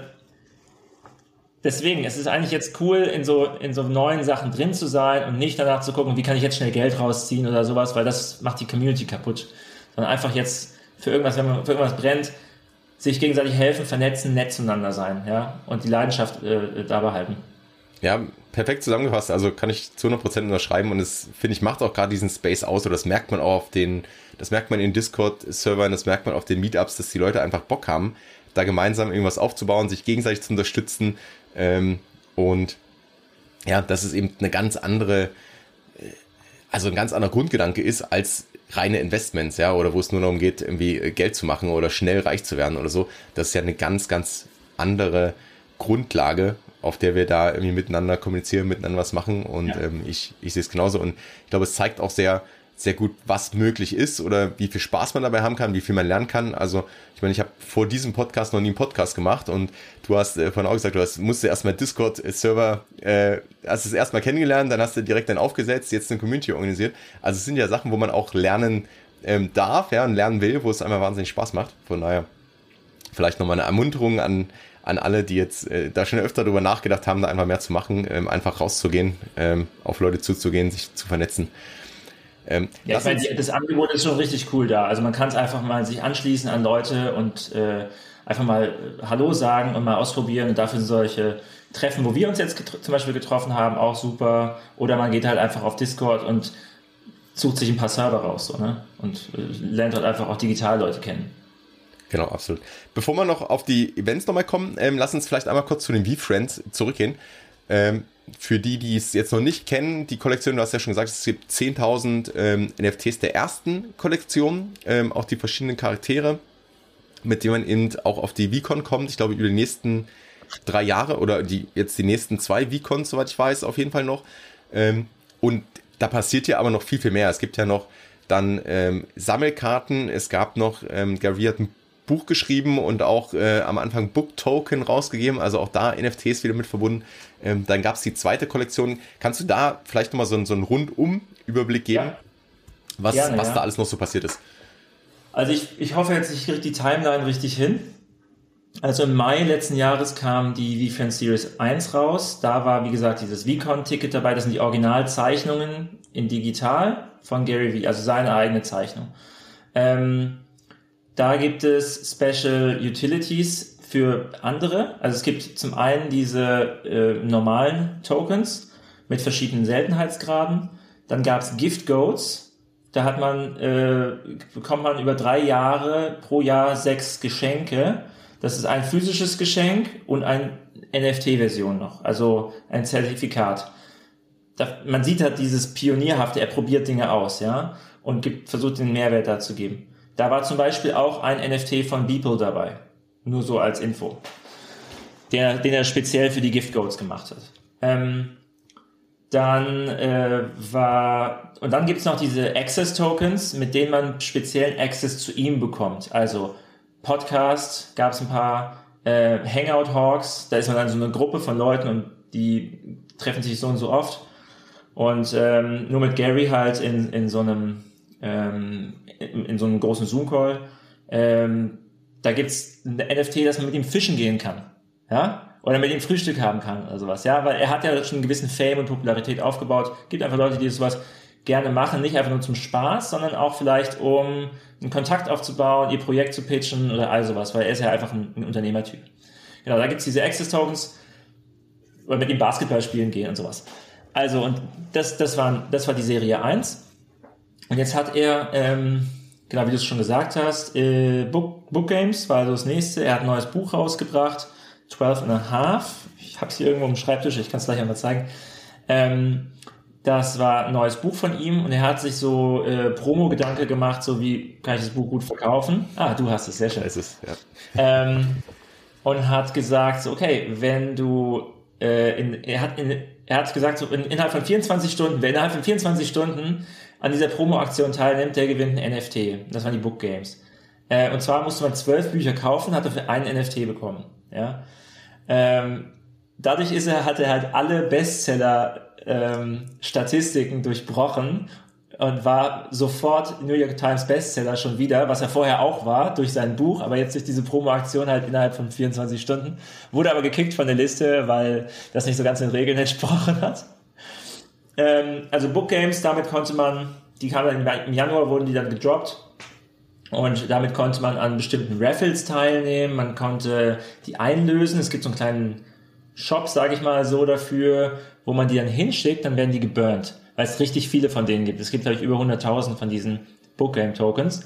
deswegen, es ist eigentlich jetzt cool, in so, in so neuen Sachen drin zu sein und nicht danach zu gucken, wie kann ich jetzt schnell Geld rausziehen oder sowas, weil das macht die Community kaputt sondern einfach jetzt für irgendwas, wenn man für irgendwas brennt, sich gegenseitig helfen, vernetzen, nett zueinander sein, ja, und die Leidenschaft äh, da behalten. Ja, perfekt zusammengefasst. Also kann ich zu 100% unterschreiben und es, finde ich, macht auch gerade diesen Space aus oder das merkt man auch auf den, das merkt man in Discord-Servern, das merkt man auf den Meetups, dass die Leute einfach Bock haben, da gemeinsam irgendwas aufzubauen, sich gegenseitig zu unterstützen ähm, und ja, dass es eben eine ganz andere, äh, also ein ganz anderer Grundgedanke ist, als reine Investments, ja, oder wo es nur darum geht, irgendwie äh, Geld zu machen oder schnell reich zu werden oder so. Das ist ja eine ganz, ganz andere Grundlage, auf der wir da irgendwie miteinander kommunizieren, miteinander was machen. Und ja. ähm, ich, ich sehe es genauso. Und ich glaube, es zeigt auch sehr, sehr gut, was möglich ist oder wie viel Spaß man dabei haben kann, wie viel man lernen kann. Also ich meine, ich habe vor diesem Podcast noch nie einen Podcast gemacht und du hast äh, vorhin auch gesagt, du hast, musst erstmal Discord-Server, äh, hast es erstmal kennengelernt, dann hast du direkt dann aufgesetzt, jetzt eine Community organisiert. Also es sind ja Sachen, wo man auch lernen ähm, darf, ja, und lernen will, wo es einmal wahnsinnig Spaß macht. Von daher vielleicht nochmal eine Ermunterung an, an alle, die jetzt äh, da schon öfter darüber nachgedacht haben, da einfach mehr zu machen, ähm, einfach rauszugehen, ähm, auf Leute zuzugehen, sich zu vernetzen. Ähm, ja, ich meine, das Angebot ist schon richtig cool da. Also man kann es einfach mal sich anschließen an Leute und äh, einfach mal äh, Hallo sagen und mal ausprobieren. Und dafür sind solche Treffen, wo wir uns jetzt zum Beispiel getroffen haben, auch super. Oder man geht halt einfach auf Discord und sucht sich ein paar Server raus so, ne? und äh, lernt halt einfach auch digital Leute kennen. Genau, absolut. Bevor wir noch auf die Events nochmal kommen, ähm, lass uns vielleicht einmal kurz zu den V-Friends zurückgehen. Ähm, für die, die es jetzt noch nicht kennen, die Kollektion, du hast ja schon gesagt, es gibt 10.000 ähm, NFTs der ersten Kollektion, ähm, auch die verschiedenen Charaktere, mit denen man eben auch auf die VCon kommt. Ich glaube, über die nächsten drei Jahre oder die jetzt die nächsten zwei VCons, soweit ich weiß, auf jeden Fall noch. Ähm, und da passiert ja aber noch viel, viel mehr. Es gibt ja noch dann ähm, Sammelkarten, es gab noch, ähm, ein Buch geschrieben und auch äh, am Anfang Book Token rausgegeben, also auch da NFTs wieder mit verbunden. Ähm, dann gab es die zweite Kollektion. Kannst du da vielleicht nochmal so, so einen Rundum-Überblick geben, ja. was, Gerne, was ja. da alles noch so passiert ist? Also ich, ich hoffe jetzt, ich kriege die Timeline richtig hin. Also im Mai letzten Jahres kam die VFan Series 1 raus. Da war, wie gesagt, dieses VCon-Ticket dabei. Das sind die Originalzeichnungen in digital von Gary Vee, also seine eigene Zeichnung. Ähm, da gibt es Special Utilities für andere. Also es gibt zum einen diese äh, normalen Tokens mit verschiedenen Seltenheitsgraden. Dann gab es Gift Goats. Da hat man, äh, bekommt man über drei Jahre pro Jahr sechs Geschenke. Das ist ein physisches Geschenk und ein NFT-Version noch, also ein Zertifikat. Da, man sieht halt dieses Pionierhafte, er probiert Dinge aus, ja. und gibt, versucht den Mehrwert da zu geben. Da war zum Beispiel auch ein NFT von Beeple dabei. Nur so als Info. Der, den er speziell für die Gift Goats gemacht hat. Ähm, dann äh, war, und dann gibt's noch diese Access Tokens, mit denen man speziellen Access zu ihm bekommt. Also Podcast gab's ein paar, äh, Hangout Hawks, da ist man dann so eine Gruppe von Leuten und die treffen sich so und so oft. Und ähm, nur mit Gary halt in, in so einem ähm, in, in so einem großen Zoom-Call. Ähm, da gibt's ein NFT, dass man mit ihm fischen gehen kann. Ja? Oder mit ihm Frühstück haben kann oder sowas. Ja, weil er hat ja schon einen gewissen Fame und Popularität aufgebaut. Gibt einfach Leute, die sowas gerne machen, nicht einfach nur zum Spaß, sondern auch vielleicht, um einen Kontakt aufzubauen, ihr Projekt zu pitchen oder all sowas, weil er ist ja einfach ein, ein Unternehmertyp. Genau, da gibt's diese Access-Tokens, oder mit ihm Basketball spielen gehen und sowas. Also, und das, das, war, das war die Serie 1. Und jetzt hat er, ähm, genau wie du es schon gesagt hast, äh, Book, Book Games war also das nächste. Er hat ein neues Buch rausgebracht, 12 and a Half. Ich habe es hier irgendwo im Schreibtisch, ich kann es gleich einmal zeigen. Ähm, das war ein neues Buch von ihm und er hat sich so äh, Promo-Gedanke gemacht, so wie kann ich das Buch gut verkaufen. Ah, du hast es, sehr schön. Es ist, ja. Ähm, und hat gesagt, okay, wenn du äh, in, er hat in, er hat gesagt, so in, innerhalb von 24 Stunden, wer innerhalb von 24 Stunden an dieser Promo-Aktion teilnimmt, der gewinnt ein NFT. Das waren die Book Games. Äh, und zwar musste man zwölf Bücher kaufen, hat dafür einen NFT bekommen. Ja. Ähm, dadurch ist er, hat er halt alle Bestseller ähm, durchbrochen und war sofort New York Times Bestseller schon wieder, was er vorher auch war durch sein Buch, aber jetzt durch diese Promo-Aktion halt innerhalb von 24 Stunden. Wurde aber gekickt von der Liste, weil das nicht so ganz den Regeln entsprochen hat. Ähm, also Book Games, damit konnte man, die kamen dann im Januar, wurden die dann gedroppt. Und damit konnte man an bestimmten Raffles teilnehmen, man konnte die einlösen. Es gibt so einen kleinen Shop, sage ich mal so, dafür, wo man die dann hinschickt, dann werden die geburnt, weil es richtig viele von denen gibt. Es gibt, glaube ich, über 100.000 von diesen Bookgame-Tokens.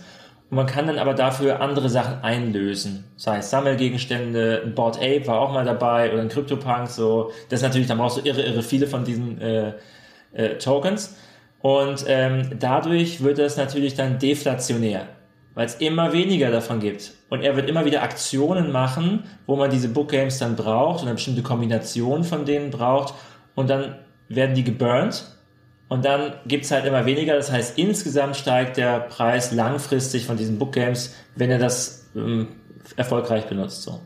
Und man kann dann aber dafür andere Sachen einlösen. Das heißt, Sammelgegenstände, ein Board Ape war auch mal dabei oder ein CryptoPunk, so. Das ist natürlich, da brauchst du irre, irre viele von diesen äh, äh, Tokens. Und ähm, dadurch wird das natürlich dann deflationär weil es immer weniger davon gibt. Und er wird immer wieder Aktionen machen, wo man diese Book Games dann braucht und eine bestimmte Kombination von denen braucht. Und dann werden die geburnt. Und dann gibt's halt immer weniger. Das heißt, insgesamt steigt der Preis langfristig von diesen Book Games, wenn er das ähm, erfolgreich benutzt. So.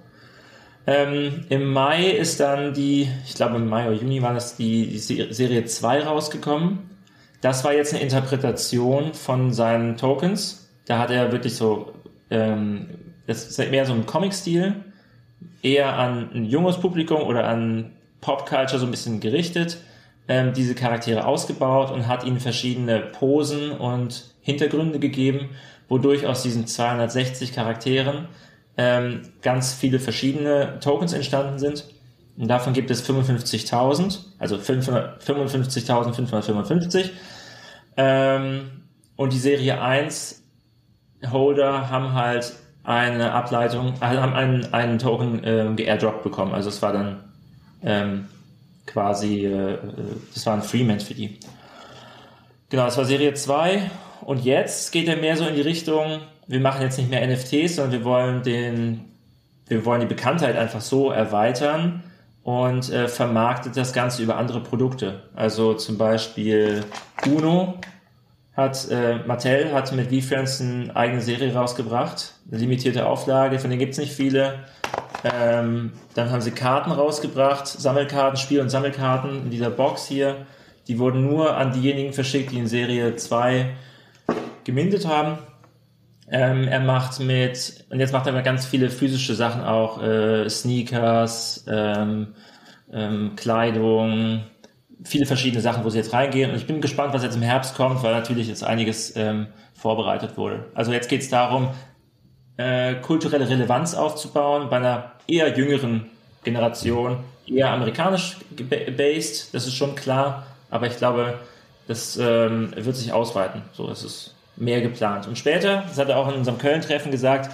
Ähm, Im Mai ist dann die, ich glaube im Mai oder Juni war das die, die Serie 2 rausgekommen. Das war jetzt eine Interpretation von seinen Tokens da hat er wirklich so, ähm, das ist mehr so ein Comic-Stil, eher an ein junges Publikum oder an Pop-Culture so ein bisschen gerichtet, ähm, diese Charaktere ausgebaut und hat ihnen verschiedene Posen und Hintergründe gegeben, wodurch aus diesen 260 Charakteren ähm, ganz viele verschiedene Tokens entstanden sind. Und davon gibt es 55.000, also 55.555. Ähm, und die Serie 1 Holder haben halt eine Ableitung, äh, haben einen, einen Token äh, geairdroppt bekommen. Also es war dann ähm, quasi, äh, das war ein Freeman für die. Genau, das war Serie 2 und jetzt geht er mehr so in die Richtung, wir machen jetzt nicht mehr NFTs, sondern wir wollen den, wir wollen die Bekanntheit einfach so erweitern und äh, vermarktet das Ganze über andere Produkte. Also zum Beispiel Uno hat äh, Mattel hat mit V-Friends eine eigene Serie rausgebracht, eine limitierte Auflage, von denen gibt es nicht viele. Ähm, dann haben sie Karten rausgebracht, Sammelkarten, Spiel- und Sammelkarten in dieser Box hier. Die wurden nur an diejenigen verschickt, die in Serie 2 gemindet haben. Ähm, er macht mit, und jetzt macht er ganz viele physische Sachen auch, äh, Sneakers, ähm, ähm, Kleidung, viele verschiedene Sachen, wo sie jetzt reingehen. Und ich bin gespannt, was jetzt im Herbst kommt, weil natürlich jetzt einiges ähm, vorbereitet wurde. Also jetzt geht es darum, äh, kulturelle Relevanz aufzubauen bei einer eher jüngeren Generation, eher amerikanisch based, das ist schon klar, aber ich glaube, das ähm, wird sich ausweiten. So ist es mehr geplant. Und später, das hat er auch in unserem Köln-Treffen gesagt,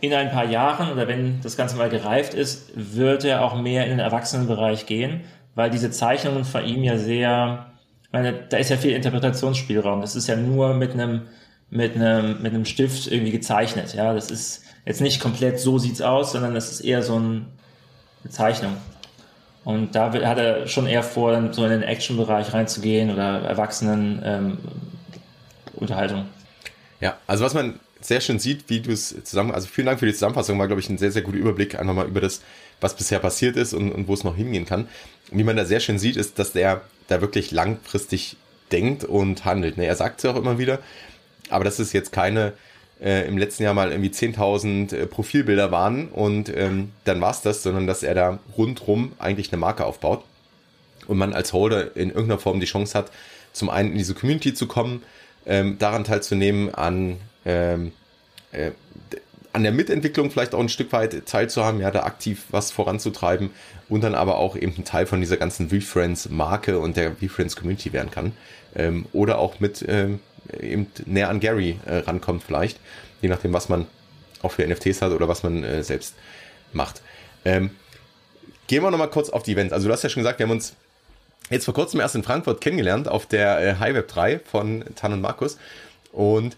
in ein paar Jahren oder wenn das Ganze mal gereift ist, wird er auch mehr in den Erwachsenenbereich gehen weil diese Zeichnungen von ihm ja sehr meine, da ist ja viel Interpretationsspielraum. Das ist ja nur mit einem, mit einem, mit einem Stift irgendwie gezeichnet. Ja, das ist jetzt nicht komplett so sieht's aus, sondern das ist eher so ein, eine Zeichnung. Und da hat er schon eher vor, so in den Action-Bereich reinzugehen oder Erwachsenen ähm, Unterhaltung. Ja, also was man sehr schön sieht, wie du es zusammen, also vielen Dank für die Zusammenfassung, war glaube ich ein sehr, sehr guter Überblick einfach mal über das, was bisher passiert ist und, und wo es noch hingehen kann. Und wie man da sehr schön sieht, ist, dass der da wirklich langfristig denkt und handelt. Ne? Er sagt es ja auch immer wieder, aber das ist jetzt keine, äh, im letzten Jahr mal irgendwie 10.000 äh, Profilbilder waren und ähm, dann war's das, sondern dass er da rundrum eigentlich eine Marke aufbaut und man als Holder in irgendeiner Form die Chance hat, zum einen in diese Community zu kommen, ähm, daran teilzunehmen, an, ähm, äh, an der Mitentwicklung vielleicht auch ein Stück weit teilzuhaben, ja, da aktiv was voranzutreiben und dann aber auch eben ein Teil von dieser ganzen VFriends Marke und der VFriends Community werden kann. Ähm, oder auch mit ähm, eben näher an Gary äh, rankommt vielleicht, je nachdem, was man auch für NFTs hat oder was man äh, selbst macht. Ähm, gehen wir nochmal kurz auf die Events. Also du hast ja schon gesagt, wir haben uns jetzt vor kurzem erst in Frankfurt kennengelernt auf der äh, High Web 3 von Tan und Markus und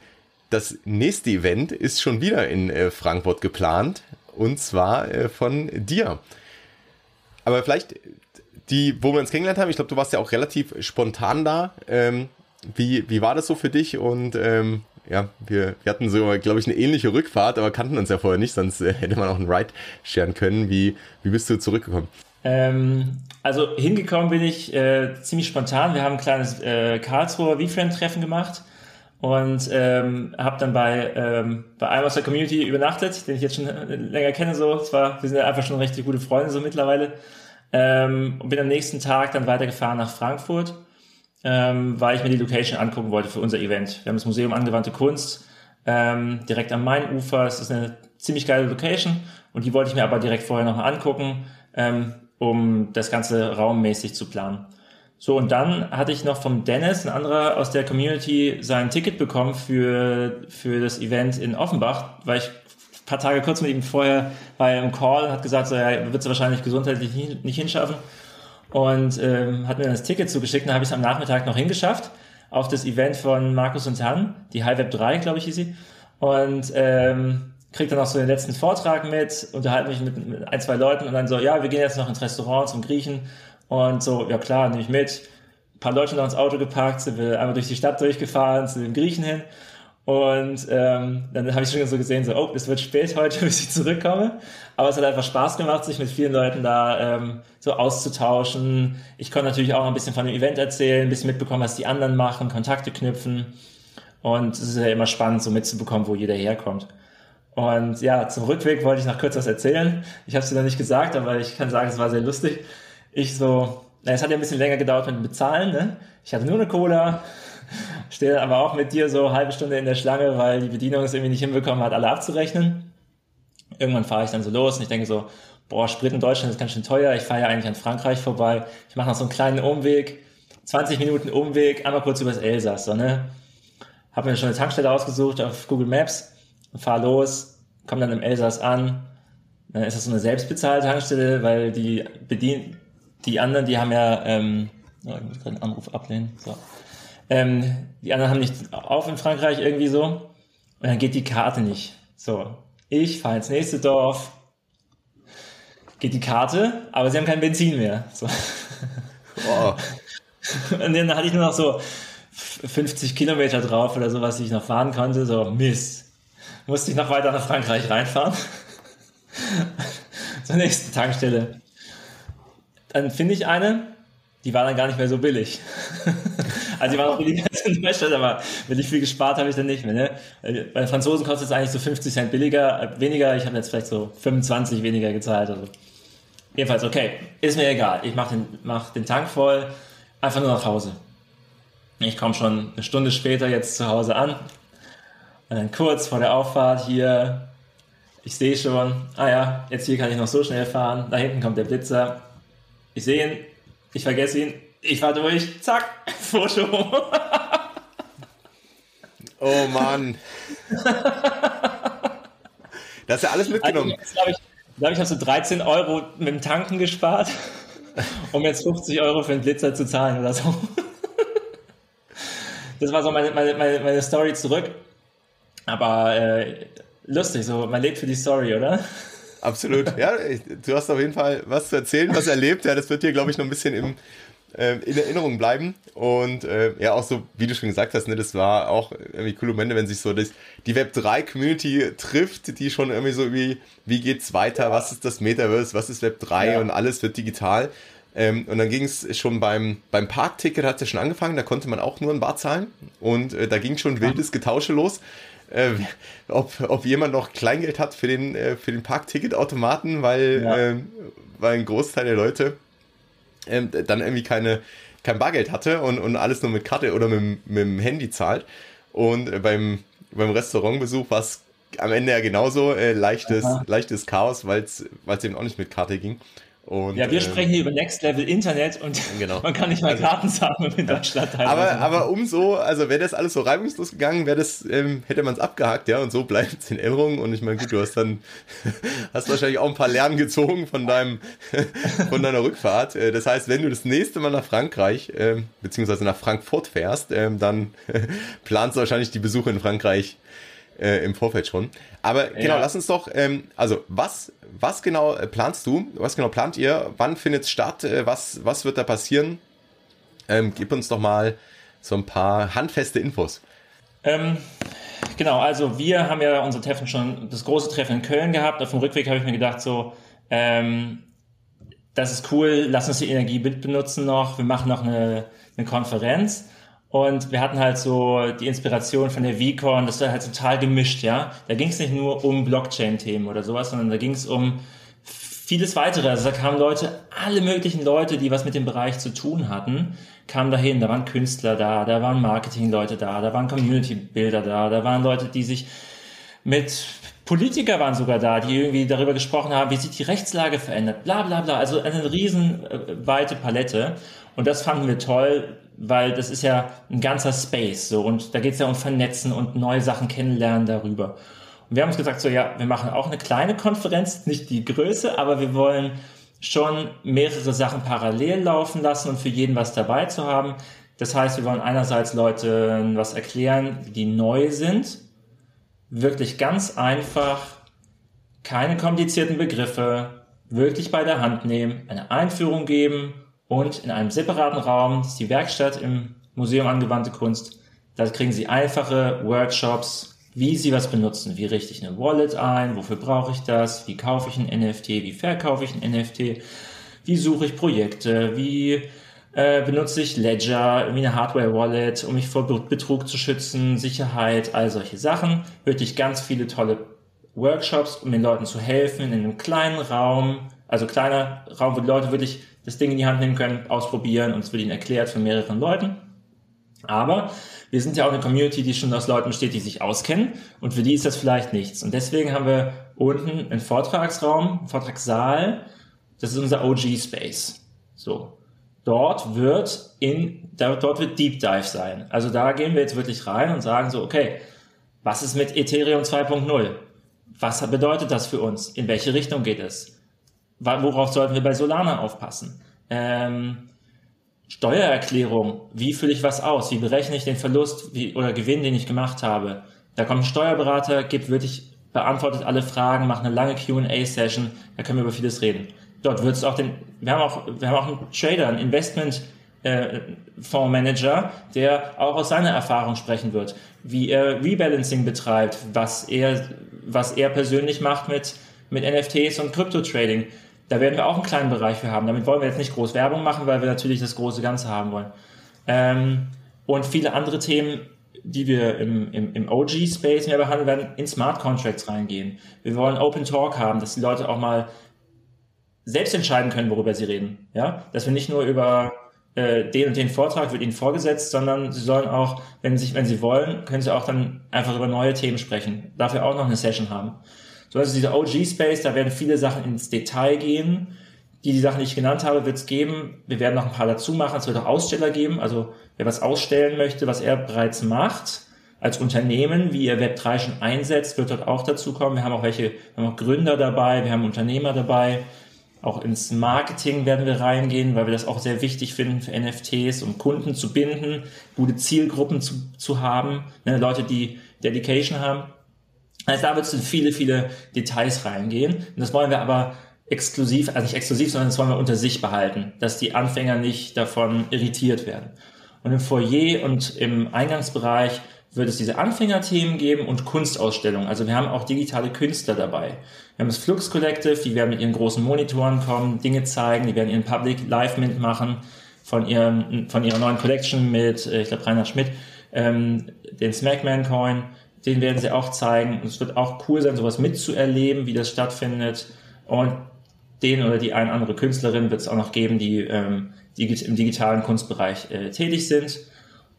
das nächste Event ist schon wieder in äh, Frankfurt geplant und zwar äh, von dir. Aber vielleicht die, wo wir uns kennengelernt haben, ich glaube, du warst ja auch relativ spontan da. Ähm, wie, wie war das so für dich? Und ähm, ja, wir, wir hatten so, glaube ich, eine ähnliche Rückfahrt, aber kannten uns ja vorher nicht, sonst hätte man auch einen Ride scheren können. Wie, wie bist du zurückgekommen? Ähm, also hingekommen bin ich äh, ziemlich spontan. Wir haben ein kleines äh, Karlsruher V-Friend-Treffen gemacht und ähm, habe dann bei, ähm, bei einem aus der Community übernachtet, den ich jetzt schon äh, länger kenne. So, zwar wir sind einfach schon richtig gute Freunde so mittlerweile. Ähm, und bin am nächsten Tag dann weitergefahren nach Frankfurt ähm, weil ich mir die Location angucken wollte für unser Event. Wir haben das Museum Angewandte Kunst ähm, direkt am Mainufer. Es ist eine ziemlich geile Location und die wollte ich mir aber direkt vorher nochmal angucken, ähm, um das Ganze raummäßig zu planen. So, und dann hatte ich noch vom Dennis, ein anderer aus der Community, sein Ticket bekommen für, für das Event in Offenbach, weil ich ein paar Tage kurz mit ihm vorher war er im Call und hat gesagt, so, ja, wird es wahrscheinlich gesundheitlich nicht hinschaffen und ähm, hat mir dann das Ticket zugeschickt. Dann habe ich es am Nachmittag noch hingeschafft auf das Event von Markus und Tan, die High Web 3, glaube ich, hieß sie. Und ähm, krieg dann auch so den letzten Vortrag mit, unterhalte mich mit, mit ein, zwei Leuten und dann so, ja, wir gehen jetzt noch ins Restaurant zum Griechen. Und so, ja klar, nehme ich mit. Ein paar Leute noch ins Auto geparkt, sind wir einmal durch die Stadt durchgefahren, zu den Griechen hin. Und ähm, dann habe ich schon so gesehen, so, oh, es wird spät heute, bis ich zurückkomme. Aber es hat einfach Spaß gemacht, sich mit vielen Leuten da ähm, so auszutauschen. Ich konnte natürlich auch ein bisschen von dem Event erzählen, ein bisschen mitbekommen, was die anderen machen, Kontakte knüpfen. Und es ist ja immer spannend, so mitzubekommen, wo jeder herkommt. Und ja, zum Rückweg wollte ich noch kurz was erzählen. Ich habe es dir noch nicht gesagt, aber ich kann sagen, es war sehr lustig. Ich so, na, es hat ja ein bisschen länger gedauert mit dem Bezahlen. Ne? Ich hatte nur eine Cola, stehe aber auch mit dir so halbe Stunde in der Schlange, weil die Bedienung es irgendwie nicht hinbekommen hat, alle abzurechnen. Irgendwann fahre ich dann so los und ich denke so, boah, Sprit in Deutschland ist ganz schön teuer, ich fahre ja eigentlich an Frankreich vorbei, ich mache noch so einen kleinen Umweg, 20 Minuten Umweg, einmal kurz übers Elsass, so, ne? Hab mir schon eine Tankstelle ausgesucht auf Google Maps, fahr los, komm dann im Elsass an, dann ist das so eine selbstbezahlte Tankstelle, weil die bedient, die anderen, die haben ja, ähm, oh, ich muss gerade einen Anruf ablehnen, so. Ähm, die anderen haben nicht auf in Frankreich irgendwie so. Und dann geht die Karte nicht. So, ich fahre ins nächste Dorf, geht die Karte, aber sie haben kein Benzin mehr. So. Oh. Und dann hatte ich nur noch so 50 Kilometer drauf oder so, was ich noch fahren konnte. So, Mist. Musste ich noch weiter nach Frankreich reinfahren. Zur nächsten Tankstelle. Dann finde ich eine, die war dann gar nicht mehr so billig. also die war noch billiger als in Deutschland, aber wenn ich viel gespart habe ich dann nicht mehr. Ne? Bei den Franzosen kostet es eigentlich so 50 Cent billiger, äh, weniger. Ich habe jetzt vielleicht so 25 weniger gezahlt. Also. Jedenfalls, okay, ist mir egal. Ich mache den, mach den Tank voll, einfach nur nach Hause. Ich komme schon eine Stunde später jetzt zu Hause an. Und dann kurz vor der Auffahrt hier, ich sehe schon, ah ja, jetzt hier kann ich noch so schnell fahren. Da hinten kommt der Blitzer. Ich sehe ihn, ich vergesse ihn. Ich fahr durch. Zack. Foto. oh Mann. Das ist ja alles mitgenommen. Also, glaube ich, glaub ich habe so 13 Euro mit dem Tanken gespart, um jetzt 50 Euro für einen Blitzer zu zahlen oder so. das war so meine, meine, meine, meine Story zurück. Aber äh, lustig, so man lebt für die Story, oder? Absolut. Ja, du hast auf jeden Fall was zu erzählen, was erlebt. Ja, das wird dir, glaube ich, noch ein bisschen im, äh, in Erinnerung bleiben. Und äh, ja, auch so, wie du schon gesagt hast, ne, das war auch irgendwie coole Momente, wenn sich so das, die Web3-Community trifft, die schon irgendwie so wie, wie geht's weiter, ja. was ist das Metaverse, was ist Web3 ja. und alles wird digital. Ähm, und dann ging es schon beim, beim Parkticket, hat es ja schon angefangen, da konnte man auch nur ein Bar zahlen. Und äh, da ging schon wildes Getausche los äh, ob, ob jemand noch Kleingeld hat für den, äh, für den Parkticketautomaten, weil, ja. äh, weil ein Großteil der Leute äh, dann irgendwie keine, kein Bargeld hatte und, und alles nur mit Karte oder mit, mit dem Handy zahlt. Und äh, beim, beim Restaurantbesuch war es am Ende ja genauso äh, leichtes, leichtes Chaos, weil es eben auch nicht mit Karte ging. Und, ja, wir ähm, sprechen hier über Next Level Internet und genau. man kann nicht mal also, Karten zahlen in Deutschland. Aber, aber umso, also wäre das alles so reibungslos gegangen, wäre das, ähm, hätte man es abgehakt, ja, und so bleibt es in Erinnerung. Und ich meine, gut, du hast dann, hast wahrscheinlich auch ein paar Lernen gezogen von deinem, von deiner Rückfahrt. Äh, das heißt, wenn du das nächste Mal nach Frankreich, äh, beziehungsweise nach Frankfurt fährst, äh, dann planst du wahrscheinlich die Besuche in Frankreich äh, im Vorfeld schon. Aber genau, ja. lass uns doch, ähm, also was, was genau äh, planst du? Was genau plant ihr? Wann findet es statt? Äh, was, was wird da passieren? Ähm, gib uns doch mal so ein paar handfeste Infos. Ähm, genau, also wir haben ja unser Treffen schon, das große Treffen in Köln gehabt. Auf dem Rückweg habe ich mir gedacht, so, ähm, das ist cool, lass uns die Energie benutzen noch. Wir machen noch eine, eine Konferenz. Und wir hatten halt so die Inspiration von der VCon, das war halt total gemischt, ja. Da ging es nicht nur um Blockchain-Themen oder sowas, sondern da ging es um vieles weitere. Also da kamen Leute, alle möglichen Leute, die was mit dem Bereich zu tun hatten, kamen dahin. Da waren Künstler da, da waren Marketing-Leute da, da waren Community-Bilder da, da waren Leute, die sich mit Politiker waren sogar da, die irgendwie darüber gesprochen haben, wie sich die Rechtslage verändert, bla bla bla. Also eine riesen äh, Palette. Und das fanden wir toll, weil das ist ja ein ganzer Space so und da geht es ja um Vernetzen und neue Sachen kennenlernen darüber. Und wir haben uns gesagt, so ja, wir machen auch eine kleine Konferenz, nicht die Größe, aber wir wollen schon mehrere Sachen parallel laufen lassen und für jeden was dabei zu haben. Das heißt, wir wollen einerseits Leute was erklären, die neu sind, wirklich ganz einfach, keine komplizierten Begriffe, wirklich bei der Hand nehmen, eine Einführung geben und in einem separaten Raum, ist die Werkstatt im Museum Angewandte Kunst, da kriegen Sie einfache Workshops, wie Sie was benutzen. Wie richte ich eine Wallet ein? Wofür brauche ich das? Wie kaufe ich ein NFT? Wie verkaufe ich ein NFT? Wie suche ich Projekte? Wie äh, benutze ich Ledger, wie eine Hardware-Wallet, um mich vor Betrug zu schützen, Sicherheit, all solche Sachen. Wirklich ganz viele tolle Workshops, um den Leuten zu helfen, in einem kleinen Raum, also kleiner Raum, wo die Leute wirklich das Ding in die Hand nehmen können, ausprobieren und es wird ihnen erklärt von mehreren Leuten. Aber wir sind ja auch eine Community, die schon aus Leuten besteht, die sich auskennen und für die ist das vielleicht nichts. Und deswegen haben wir unten einen Vortragsraum, einen Vortragssaal, das ist unser OG-Space. So. Dort wird in, dort wird Deep Dive sein. Also da gehen wir jetzt wirklich rein und sagen so, okay, was ist mit Ethereum 2.0? Was bedeutet das für uns? In welche Richtung geht es? Worauf sollten wir bei Solana aufpassen? Ähm, Steuererklärung, wie fülle ich was aus? Wie berechne ich den Verlust wie, oder Gewinn, den ich gemacht habe? Da kommt ein Steuerberater, gibt wirklich, beantwortet alle Fragen, macht eine lange Q&A-Session, da können wir über vieles reden. Dort wird es auch den, wir haben auch, wir haben auch einen Trader, einen Investment, äh, Fondsmanager, der auch aus seiner Erfahrung sprechen wird, wie er Rebalancing betreibt, was er, was er persönlich macht mit, mit NFTs und Crypto-Trading. Da werden wir auch einen kleinen Bereich für haben. Damit wollen wir jetzt nicht groß Werbung machen, weil wir natürlich das große Ganze haben wollen. Ähm, und viele andere Themen, die wir im, im, im OG-Space mehr behandeln werden, in Smart Contracts reingehen. Wir wollen Open Talk haben, dass die Leute auch mal selbst entscheiden können, worüber sie reden. Ja, dass wir nicht nur über äh, den und den Vortrag wird ihnen vorgesetzt, sondern sie sollen auch, wenn sie, wenn sie wollen, können sie auch dann einfach über neue Themen sprechen. Dafür auch noch eine Session haben. So, also dieser OG-Space, da werden viele Sachen ins Detail gehen. Die, die Sachen, die ich genannt habe, wird es geben. Wir werden noch ein paar dazu machen. Es wird auch Aussteller geben. Also wer was ausstellen möchte, was er bereits macht, als Unternehmen, wie er Web3 schon einsetzt, wird dort auch dazu kommen. Wir haben auch welche, wir haben auch Gründer dabei, wir haben Unternehmer dabei. Auch ins Marketing werden wir reingehen, weil wir das auch sehr wichtig finden für NFTs, um Kunden zu binden, gute Zielgruppen zu, zu haben, ne, Leute, die Dedication haben. Also da wird es in viele, viele Details reingehen. Und das wollen wir aber exklusiv, also nicht exklusiv, sondern das wollen wir unter sich behalten, dass die Anfänger nicht davon irritiert werden. Und im Foyer und im Eingangsbereich wird es diese Anfängerthemen geben und Kunstausstellungen. Also wir haben auch digitale Künstler dabei. Wir haben das Flux Collective, die werden mit ihren großen Monitoren kommen, Dinge zeigen, die werden ihren Public Live Mint machen von, ihrem, von ihrer neuen Collection mit, äh, ich glaube, Rainer Schmidt, ähm, den Smackman Coin. Den werden sie auch zeigen. Und es wird auch cool sein, sowas mitzuerleben, wie das stattfindet. Und den oder die eine andere Künstlerin wird es auch noch geben, die, ähm, die im digitalen Kunstbereich äh, tätig sind.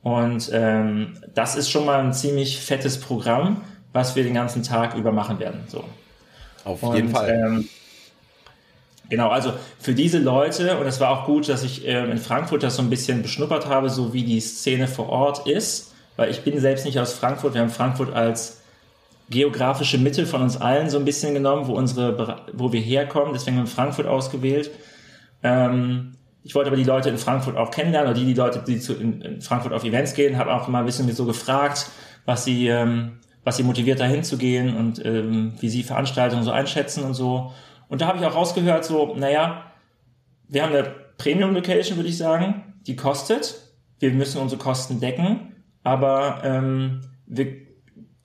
Und ähm, das ist schon mal ein ziemlich fettes Programm, was wir den ganzen Tag über machen werden. So. Auf und, jeden Fall. Ähm, genau, also für diese Leute, und es war auch gut, dass ich ähm, in Frankfurt das so ein bisschen beschnuppert habe, so wie die Szene vor Ort ist, weil ich bin selbst nicht aus Frankfurt. Wir haben Frankfurt als geografische Mitte von uns allen so ein bisschen genommen, wo unsere, wo wir herkommen. Deswegen haben wir Frankfurt ausgewählt. Ähm, ich wollte aber die Leute in Frankfurt auch kennenlernen, oder die, die Leute, die zu, in, in Frankfurt auf Events gehen, habe auch mal ein bisschen so gefragt, was sie, ähm, was sie motiviert, dahin zu gehen und ähm, wie sie Veranstaltungen so einschätzen und so. Und da habe ich auch rausgehört, so, naja, wir haben eine Premium-Location, würde ich sagen, die kostet. Wir müssen unsere Kosten decken, aber ähm, wir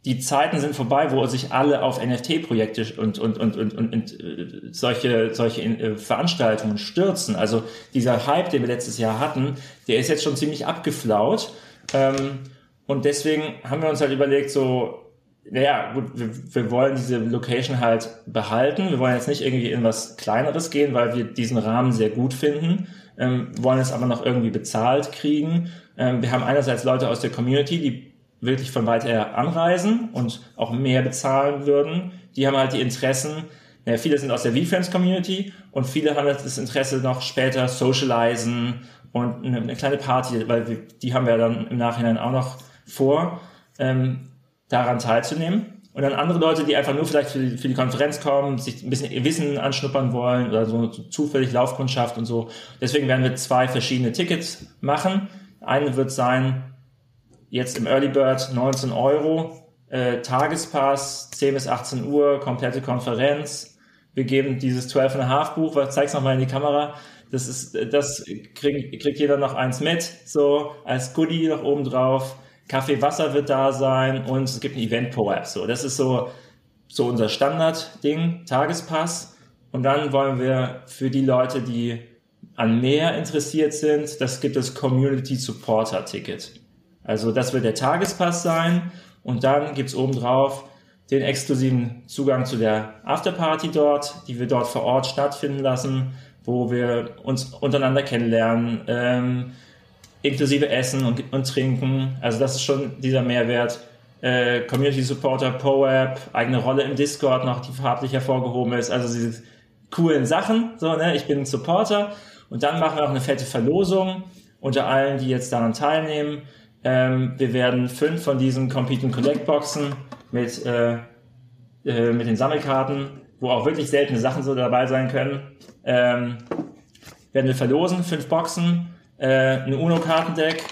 die Zeiten sind vorbei, wo sich alle auf NFT-Projekte und, und, und, und, und, und äh, solche, solche äh, Veranstaltungen stürzen. Also dieser Hype, den wir letztes Jahr hatten, der ist jetzt schon ziemlich abgeflaut. Ähm, und deswegen haben wir uns halt überlegt, so, naja, gut, wir, wir wollen diese Location halt behalten. Wir wollen jetzt nicht irgendwie in was Kleineres gehen, weil wir diesen Rahmen sehr gut finden. Ähm, wollen es aber noch irgendwie bezahlt kriegen. Ähm, wir haben einerseits Leute aus der Community, die wirklich von weit her anreisen und auch mehr bezahlen würden, die haben halt die Interessen, ja, viele sind aus der VFriends-Community und viele haben das Interesse noch später socialisen und eine, eine kleine Party, weil wir, die haben wir dann im Nachhinein auch noch vor, ähm, daran teilzunehmen. Und dann andere Leute, die einfach nur vielleicht für die, für die Konferenz kommen, sich ein bisschen Wissen anschnuppern wollen oder so zufällig Laufkundschaft und so. Deswegen werden wir zwei verschiedene Tickets machen. Eine wird sein, Jetzt im Early Bird 19 Euro. Äh, Tagespass 10 bis 18 Uhr, komplette Konferenz. Wir geben dieses 12,5 Buch, was zeig's nochmal in die Kamera. Das ist, das kriegt, kriegt jeder noch eins mit, so als Goodie noch oben drauf. Kaffee, Wasser wird da sein und es gibt ein Event Pro App. So, das ist so, so unser Standard-Ding, Tagespass. Und dann wollen wir für die Leute, die an mehr interessiert sind, das gibt es Community Supporter Ticket. Also das wird der Tagespass sein und dann gibt's obendrauf den exklusiven Zugang zu der Afterparty dort, die wir dort vor Ort stattfinden lassen, wo wir uns untereinander kennenlernen, ähm, inklusive Essen und, und Trinken. Also das ist schon dieser Mehrwert. Äh, Community Supporter, PoApp, eigene Rolle im Discord noch, die farblich hervorgehoben ist. Also diese coolen Sachen. So, ne? Ich bin ein Supporter. Und dann machen wir auch eine fette Verlosung unter allen, die jetzt daran teilnehmen. Ähm, wir werden fünf von diesen Compete Collect Boxen mit, äh, äh, mit den Sammelkarten, wo auch wirklich seltene Sachen so dabei sein können, ähm, werden wir verlosen. Fünf Boxen, äh, ein UNO-Kartendeck,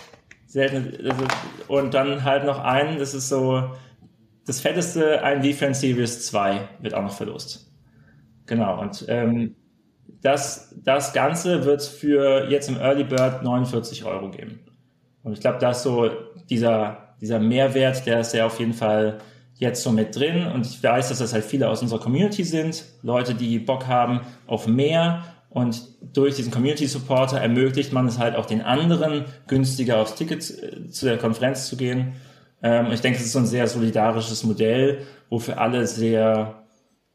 und dann halt noch einen, das ist so das fetteste, ein Defense Series 2 wird auch noch verlost. Genau, und ähm, das, das Ganze wird für jetzt im Early Bird 49 Euro geben. Und ich glaube, da ist so dieser, dieser Mehrwert, der ist ja auf jeden Fall jetzt so mit drin. Und ich weiß, dass das halt viele aus unserer Community sind. Leute, die Bock haben auf mehr. Und durch diesen Community Supporter ermöglicht man es halt auch den anderen günstiger aufs Ticket äh, zu der Konferenz zu gehen. Ähm, ich denke, es ist so ein sehr solidarisches Modell, wo für alle sehr,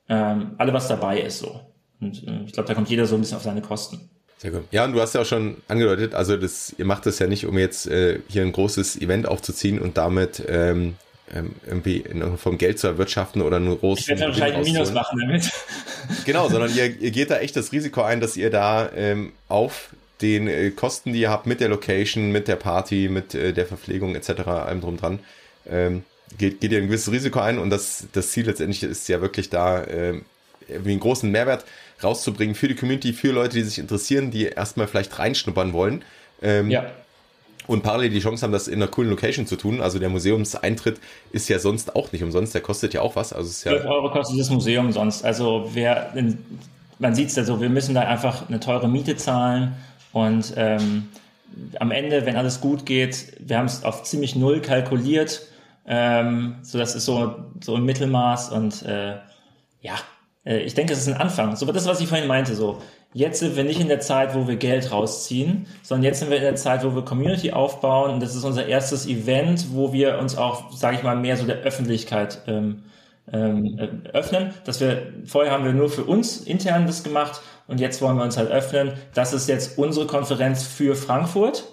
ähm, alle was dabei ist so. Und äh, ich glaube, da kommt jeder so ein bisschen auf seine Kosten. Sehr gut. Ja, und du hast ja auch schon angedeutet, also das, ihr macht das ja nicht, um jetzt äh, hier ein großes Event aufzuziehen und damit ähm, ähm, irgendwie in irgendeiner Form Geld zu erwirtschaften oder nur groß. Ich werde wahrscheinlich ein Minus machen damit. Genau, sondern ihr, ihr geht da echt das Risiko ein, dass ihr da ähm, auf den äh, Kosten, die ihr habt mit der Location, mit der Party, mit äh, der Verpflegung etc., allem drum dran, ähm, geht, geht ihr ein gewisses Risiko ein und das, das Ziel letztendlich ist ja wirklich da, äh, irgendwie einen großen Mehrwert rauszubringen für die Community, für Leute, die sich interessieren, die erstmal vielleicht reinschnuppern wollen. Ähm, ja. Und parallel die Chance haben, das in einer coolen Location zu tun. Also der Museumseintritt ist ja sonst auch nicht umsonst, der kostet ja auch was. Also ist ja 12 Euro kostet das Museum sonst. Also wer, man sieht es ja so, wir müssen da einfach eine teure Miete zahlen und ähm, am Ende, wenn alles gut geht, wir haben es auf ziemlich null kalkuliert, ähm, so das ist so, so ein Mittelmaß und äh, ja, äh, ich denke, es ist ein Anfang. So das, was ich vorhin meinte, so jetzt sind wir nicht in der Zeit, wo wir Geld rausziehen, sondern jetzt sind wir in der Zeit, wo wir Community aufbauen und das ist unser erstes Event, wo wir uns auch, sage ich mal, mehr so der Öffentlichkeit ähm, ähm, äh, öffnen. Dass wir vorher haben wir nur für uns intern das gemacht und jetzt wollen wir uns halt öffnen. Das ist jetzt unsere Konferenz für Frankfurt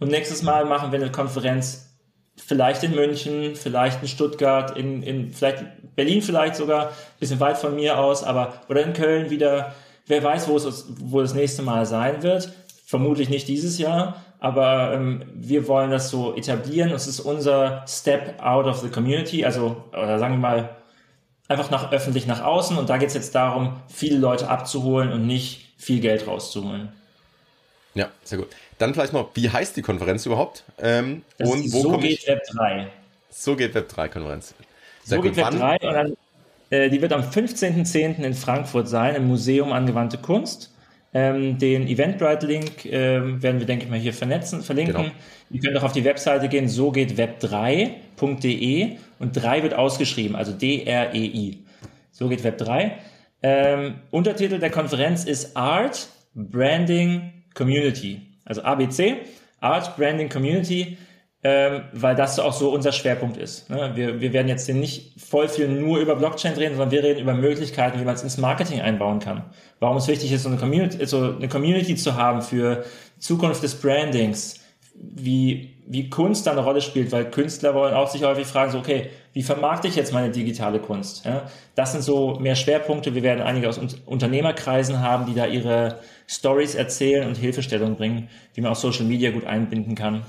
und nächstes Mal machen wir eine Konferenz vielleicht in München, vielleicht in Stuttgart, in, in vielleicht Berlin vielleicht sogar, bisschen weit von mir aus, aber oder in Köln wieder. Wer weiß, wo es wo das nächste Mal sein wird. Vermutlich nicht dieses Jahr, aber ähm, wir wollen das so etablieren. Es ist unser Step out of the community, also oder sagen wir mal einfach nach öffentlich nach außen. Und da geht es jetzt darum, viele Leute abzuholen und nicht viel Geld rauszuholen. Ja, sehr gut. Dann vielleicht noch, wie heißt die Konferenz überhaupt? Ähm, und wo so geht ich? Web 3. So geht Web 3 Konferenz. Sehr so gut. geht Web 3 und dann, die wird am 15.10. in Frankfurt sein, im Museum Angewandte Kunst. Ähm, den Eventbrite-Link ähm, werden wir, denke ich mal, hier vernetzen, verlinken. Genau. Ihr könnt auch auf die Webseite gehen, so geht web3.de und 3 wird ausgeschrieben, also D-R-E-I. So geht Web 3. Ähm, Untertitel der Konferenz ist Art, Branding, Community. Also ABC, Art, Branding, Community, ähm, weil das auch so unser Schwerpunkt ist. Ne? Wir, wir werden jetzt hier nicht voll viel nur über Blockchain reden, sondern wir reden über Möglichkeiten, wie man es ins Marketing einbauen kann. Warum es wichtig ist, so eine Community, so eine Community zu haben für Zukunft des Brandings, wie, wie Kunst da eine Rolle spielt, weil Künstler wollen auch sich häufig fragen, so, okay, wie vermarkte ich jetzt meine digitale Kunst? Ja, das sind so mehr Schwerpunkte. Wir werden einige aus Unternehmerkreisen haben, die da ihre Stories erzählen und Hilfestellung bringen, wie man auch Social Media gut einbinden kann.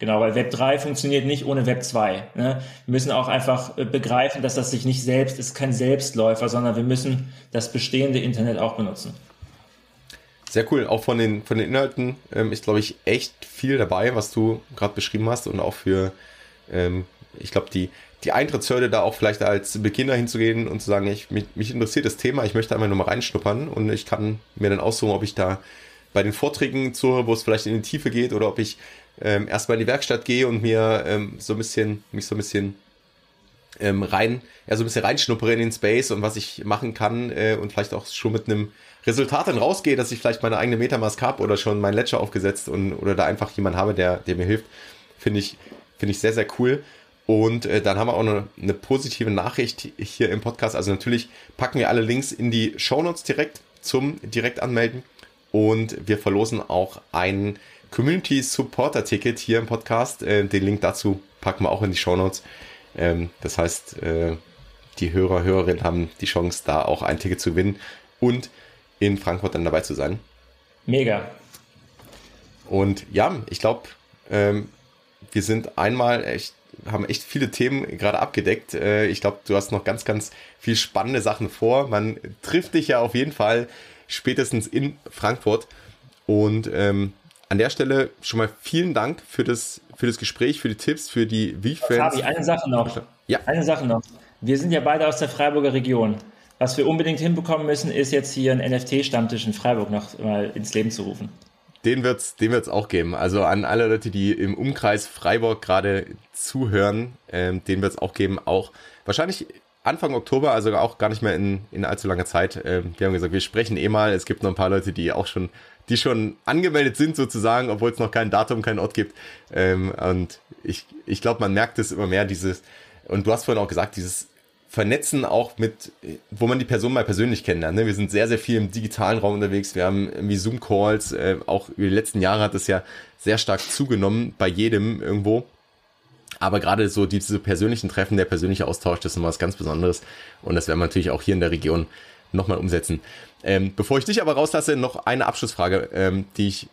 Genau, weil Web 3 funktioniert nicht ohne Web 2. Ne? Wir müssen auch einfach äh, begreifen, dass das sich nicht selbst ist, kein Selbstläufer, sondern wir müssen das bestehende Internet auch benutzen. Sehr cool. Auch von den, von den Inhalten ähm, ist, glaube ich, echt viel dabei, was du gerade beschrieben hast und auch für, ähm, ich glaube, die, die Eintrittshürde da auch vielleicht als Beginner hinzugehen und zu sagen, ich, mich, mich interessiert das Thema, ich möchte einmal nur mal reinschnuppern und ich kann mir dann aussuchen, ob ich da bei den Vorträgen zuhöre, wo es vielleicht in die Tiefe geht oder ob ich ähm, erstmal in die Werkstatt gehe und mir ähm, so ein bisschen, mich so ein bisschen ähm, rein, ja, so ein bisschen reinschnuppere in den Space und was ich machen kann äh, und vielleicht auch schon mit einem Resultat dann rausgehe, dass ich vielleicht meine eigene Metamask habe oder schon mein Ledger aufgesetzt und oder da einfach jemand habe, der, der mir hilft, finde ich, finde ich sehr, sehr cool. Und äh, dann haben wir auch eine, eine positive Nachricht hier im Podcast. Also natürlich packen wir alle Links in die Shownotes direkt zum direkt anmelden. Und wir verlosen auch ein Community Supporter Ticket hier im Podcast. Äh, den Link dazu packen wir auch in die Shownotes. Ähm, das heißt, äh, die Hörer, Hörerinnen haben die Chance, da auch ein Ticket zu gewinnen und in Frankfurt dann dabei zu sein. Mega. Und ja, ich glaube, ähm, wir sind einmal echt haben echt viele Themen gerade abgedeckt. Äh, ich glaube, du hast noch ganz, ganz viel spannende Sachen vor. Man trifft dich ja auf jeden Fall spätestens in Frankfurt. Und ähm, an der Stelle schon mal vielen Dank für das, für das Gespräch, für die Tipps, für die V-Fans. Fabi, eine Sache noch. Ja. Eine Sache noch. Wir sind ja beide aus der Freiburger Region. Was wir unbedingt hinbekommen müssen, ist jetzt hier einen NFT-Stammtisch in Freiburg noch mal ins Leben zu rufen. Den wird's, den wird's auch geben. Also an alle Leute, die im Umkreis Freiburg gerade zuhören, ähm, den wird's auch geben. Auch wahrscheinlich Anfang Oktober, also auch gar nicht mehr in, in allzu langer Zeit. Ähm, wir haben gesagt, wir sprechen eh mal. Es gibt noch ein paar Leute, die auch schon, die schon angemeldet sind sozusagen, obwohl es noch kein Datum, kein Ort gibt. Ähm, und ich, ich glaube, man merkt es immer mehr, dieses, und du hast vorhin auch gesagt, dieses vernetzen auch mit, wo man die Person mal persönlich kennenlernt. Ne? Wir sind sehr, sehr viel im digitalen Raum unterwegs. Wir haben irgendwie Zoom-Calls. Äh, auch über die letzten Jahre hat es ja sehr stark zugenommen bei jedem irgendwo. Aber gerade so diese persönlichen Treffen, der persönliche Austausch, das ist immer was ganz Besonderes. Und das werden wir natürlich auch hier in der Region nochmal umsetzen. Ähm, bevor ich dich aber rauslasse, noch eine Abschlussfrage, ähm, die ich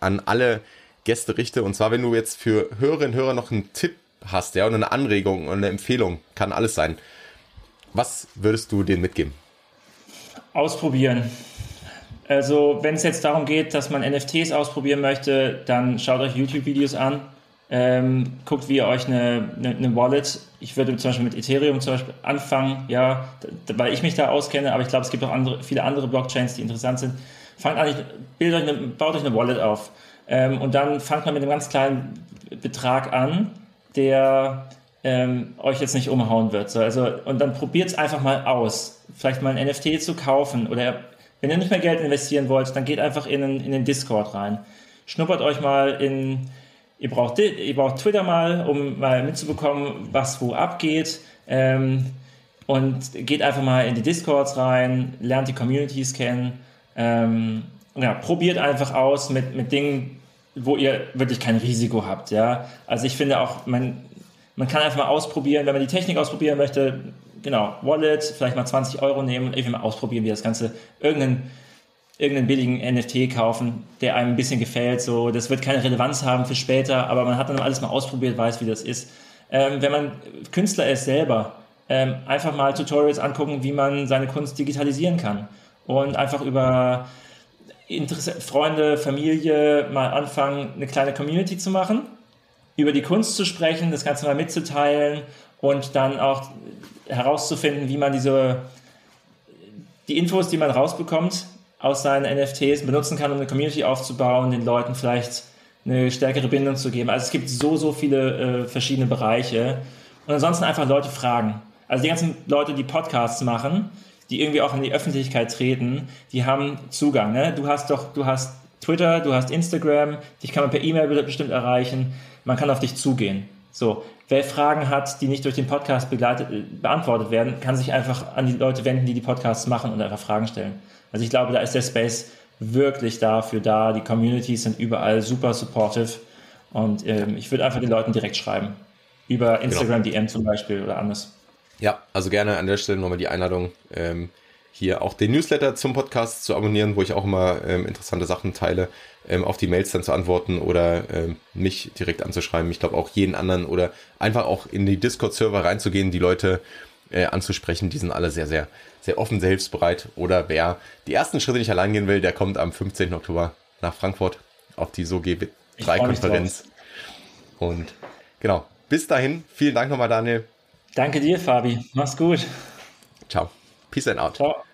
an alle Gäste richte. Und zwar, wenn du jetzt für Hörerinnen und Hörer noch einen Tipp hast, ja, und eine Anregung und eine Empfehlung, kann alles sein was würdest du denen mitgeben? Ausprobieren. Also, wenn es jetzt darum geht, dass man NFTs ausprobieren möchte, dann schaut euch YouTube-Videos an. Ähm, guckt, wie ihr euch eine, eine, eine, Wallet, ich würde zum Beispiel mit Ethereum zum Beispiel anfangen, ja, weil ich mich da auskenne, aber ich glaube, es gibt auch andere, viele andere Blockchains, die interessant sind. Fangt an, bildet euch eine, baut euch eine Wallet auf. Ähm, und dann fangt man mit einem ganz kleinen Betrag an, der ähm, euch jetzt nicht umhauen wird. So, also, und dann probiert es einfach mal aus. Vielleicht mal ein NFT zu kaufen oder wenn ihr nicht mehr Geld investieren wollt, dann geht einfach in in den Discord rein. Schnuppert euch mal in, ihr braucht, ihr braucht Twitter mal, um mal mitzubekommen, was wo abgeht. Ähm, und geht einfach mal in die Discords rein, lernt die Communities kennen. Ähm, ja, probiert einfach aus mit, mit Dingen, wo ihr wirklich kein Risiko habt. Ja? Also ich finde auch, man, man kann einfach mal ausprobieren, wenn man die Technik ausprobieren möchte, genau, Wallet, vielleicht mal 20 Euro nehmen und einfach mal ausprobieren, wie das Ganze, irgendeinen, irgendeinen billigen NFT kaufen, der einem ein bisschen gefällt. So, das wird keine Relevanz haben für später, aber man hat dann alles mal ausprobiert, weiß, wie das ist. Ähm, wenn man Künstler ist selber, ähm, einfach mal Tutorials angucken, wie man seine Kunst digitalisieren kann. Und einfach über Interesse Freunde, Familie mal anfangen, eine kleine Community zu machen, über die Kunst zu sprechen, das Ganze mal mitzuteilen und dann auch herauszufinden, wie man diese, die Infos, die man rausbekommt aus seinen NFTs benutzen kann, um eine Community aufzubauen, den Leuten vielleicht eine stärkere Bindung zu geben. Also es gibt so, so viele äh, verschiedene Bereiche. Und ansonsten einfach Leute fragen. Also die ganzen Leute, die Podcasts machen, die irgendwie auch in die Öffentlichkeit treten, die haben Zugang. Ne? Du hast doch, du hast Twitter, du hast Instagram, dich kann man per E-Mail bestimmt erreichen. Man kann auf dich zugehen. So, wer Fragen hat, die nicht durch den Podcast begleitet, äh, beantwortet werden, kann sich einfach an die Leute wenden, die die Podcasts machen und einfach Fragen stellen. Also ich glaube, da ist der Space wirklich dafür da. Die Communities sind überall super supportive und ähm, ich würde einfach den Leuten direkt schreiben. Über Instagram genau. DM zum Beispiel oder anders. Ja, also gerne an der Stelle nochmal die Einladung, ähm, hier auch den Newsletter zum Podcast zu abonnieren, wo ich auch immer ähm, interessante Sachen teile, ähm, auf die Mails dann zu antworten oder ähm, mich direkt anzuschreiben. Ich glaube auch jeden anderen oder einfach auch in die Discord-Server reinzugehen, die Leute äh, anzusprechen. Die sind alle sehr, sehr, sehr offen, sehr hilfsbereit. Oder wer die ersten Schritte nicht allein gehen will, der kommt am 15. Oktober nach Frankfurt auf die SOG3-Konferenz. Und genau, bis dahin, vielen Dank nochmal, Daniel. Danke dir, Fabi. Mach's gut. Ciao. Peace and out. Ciao.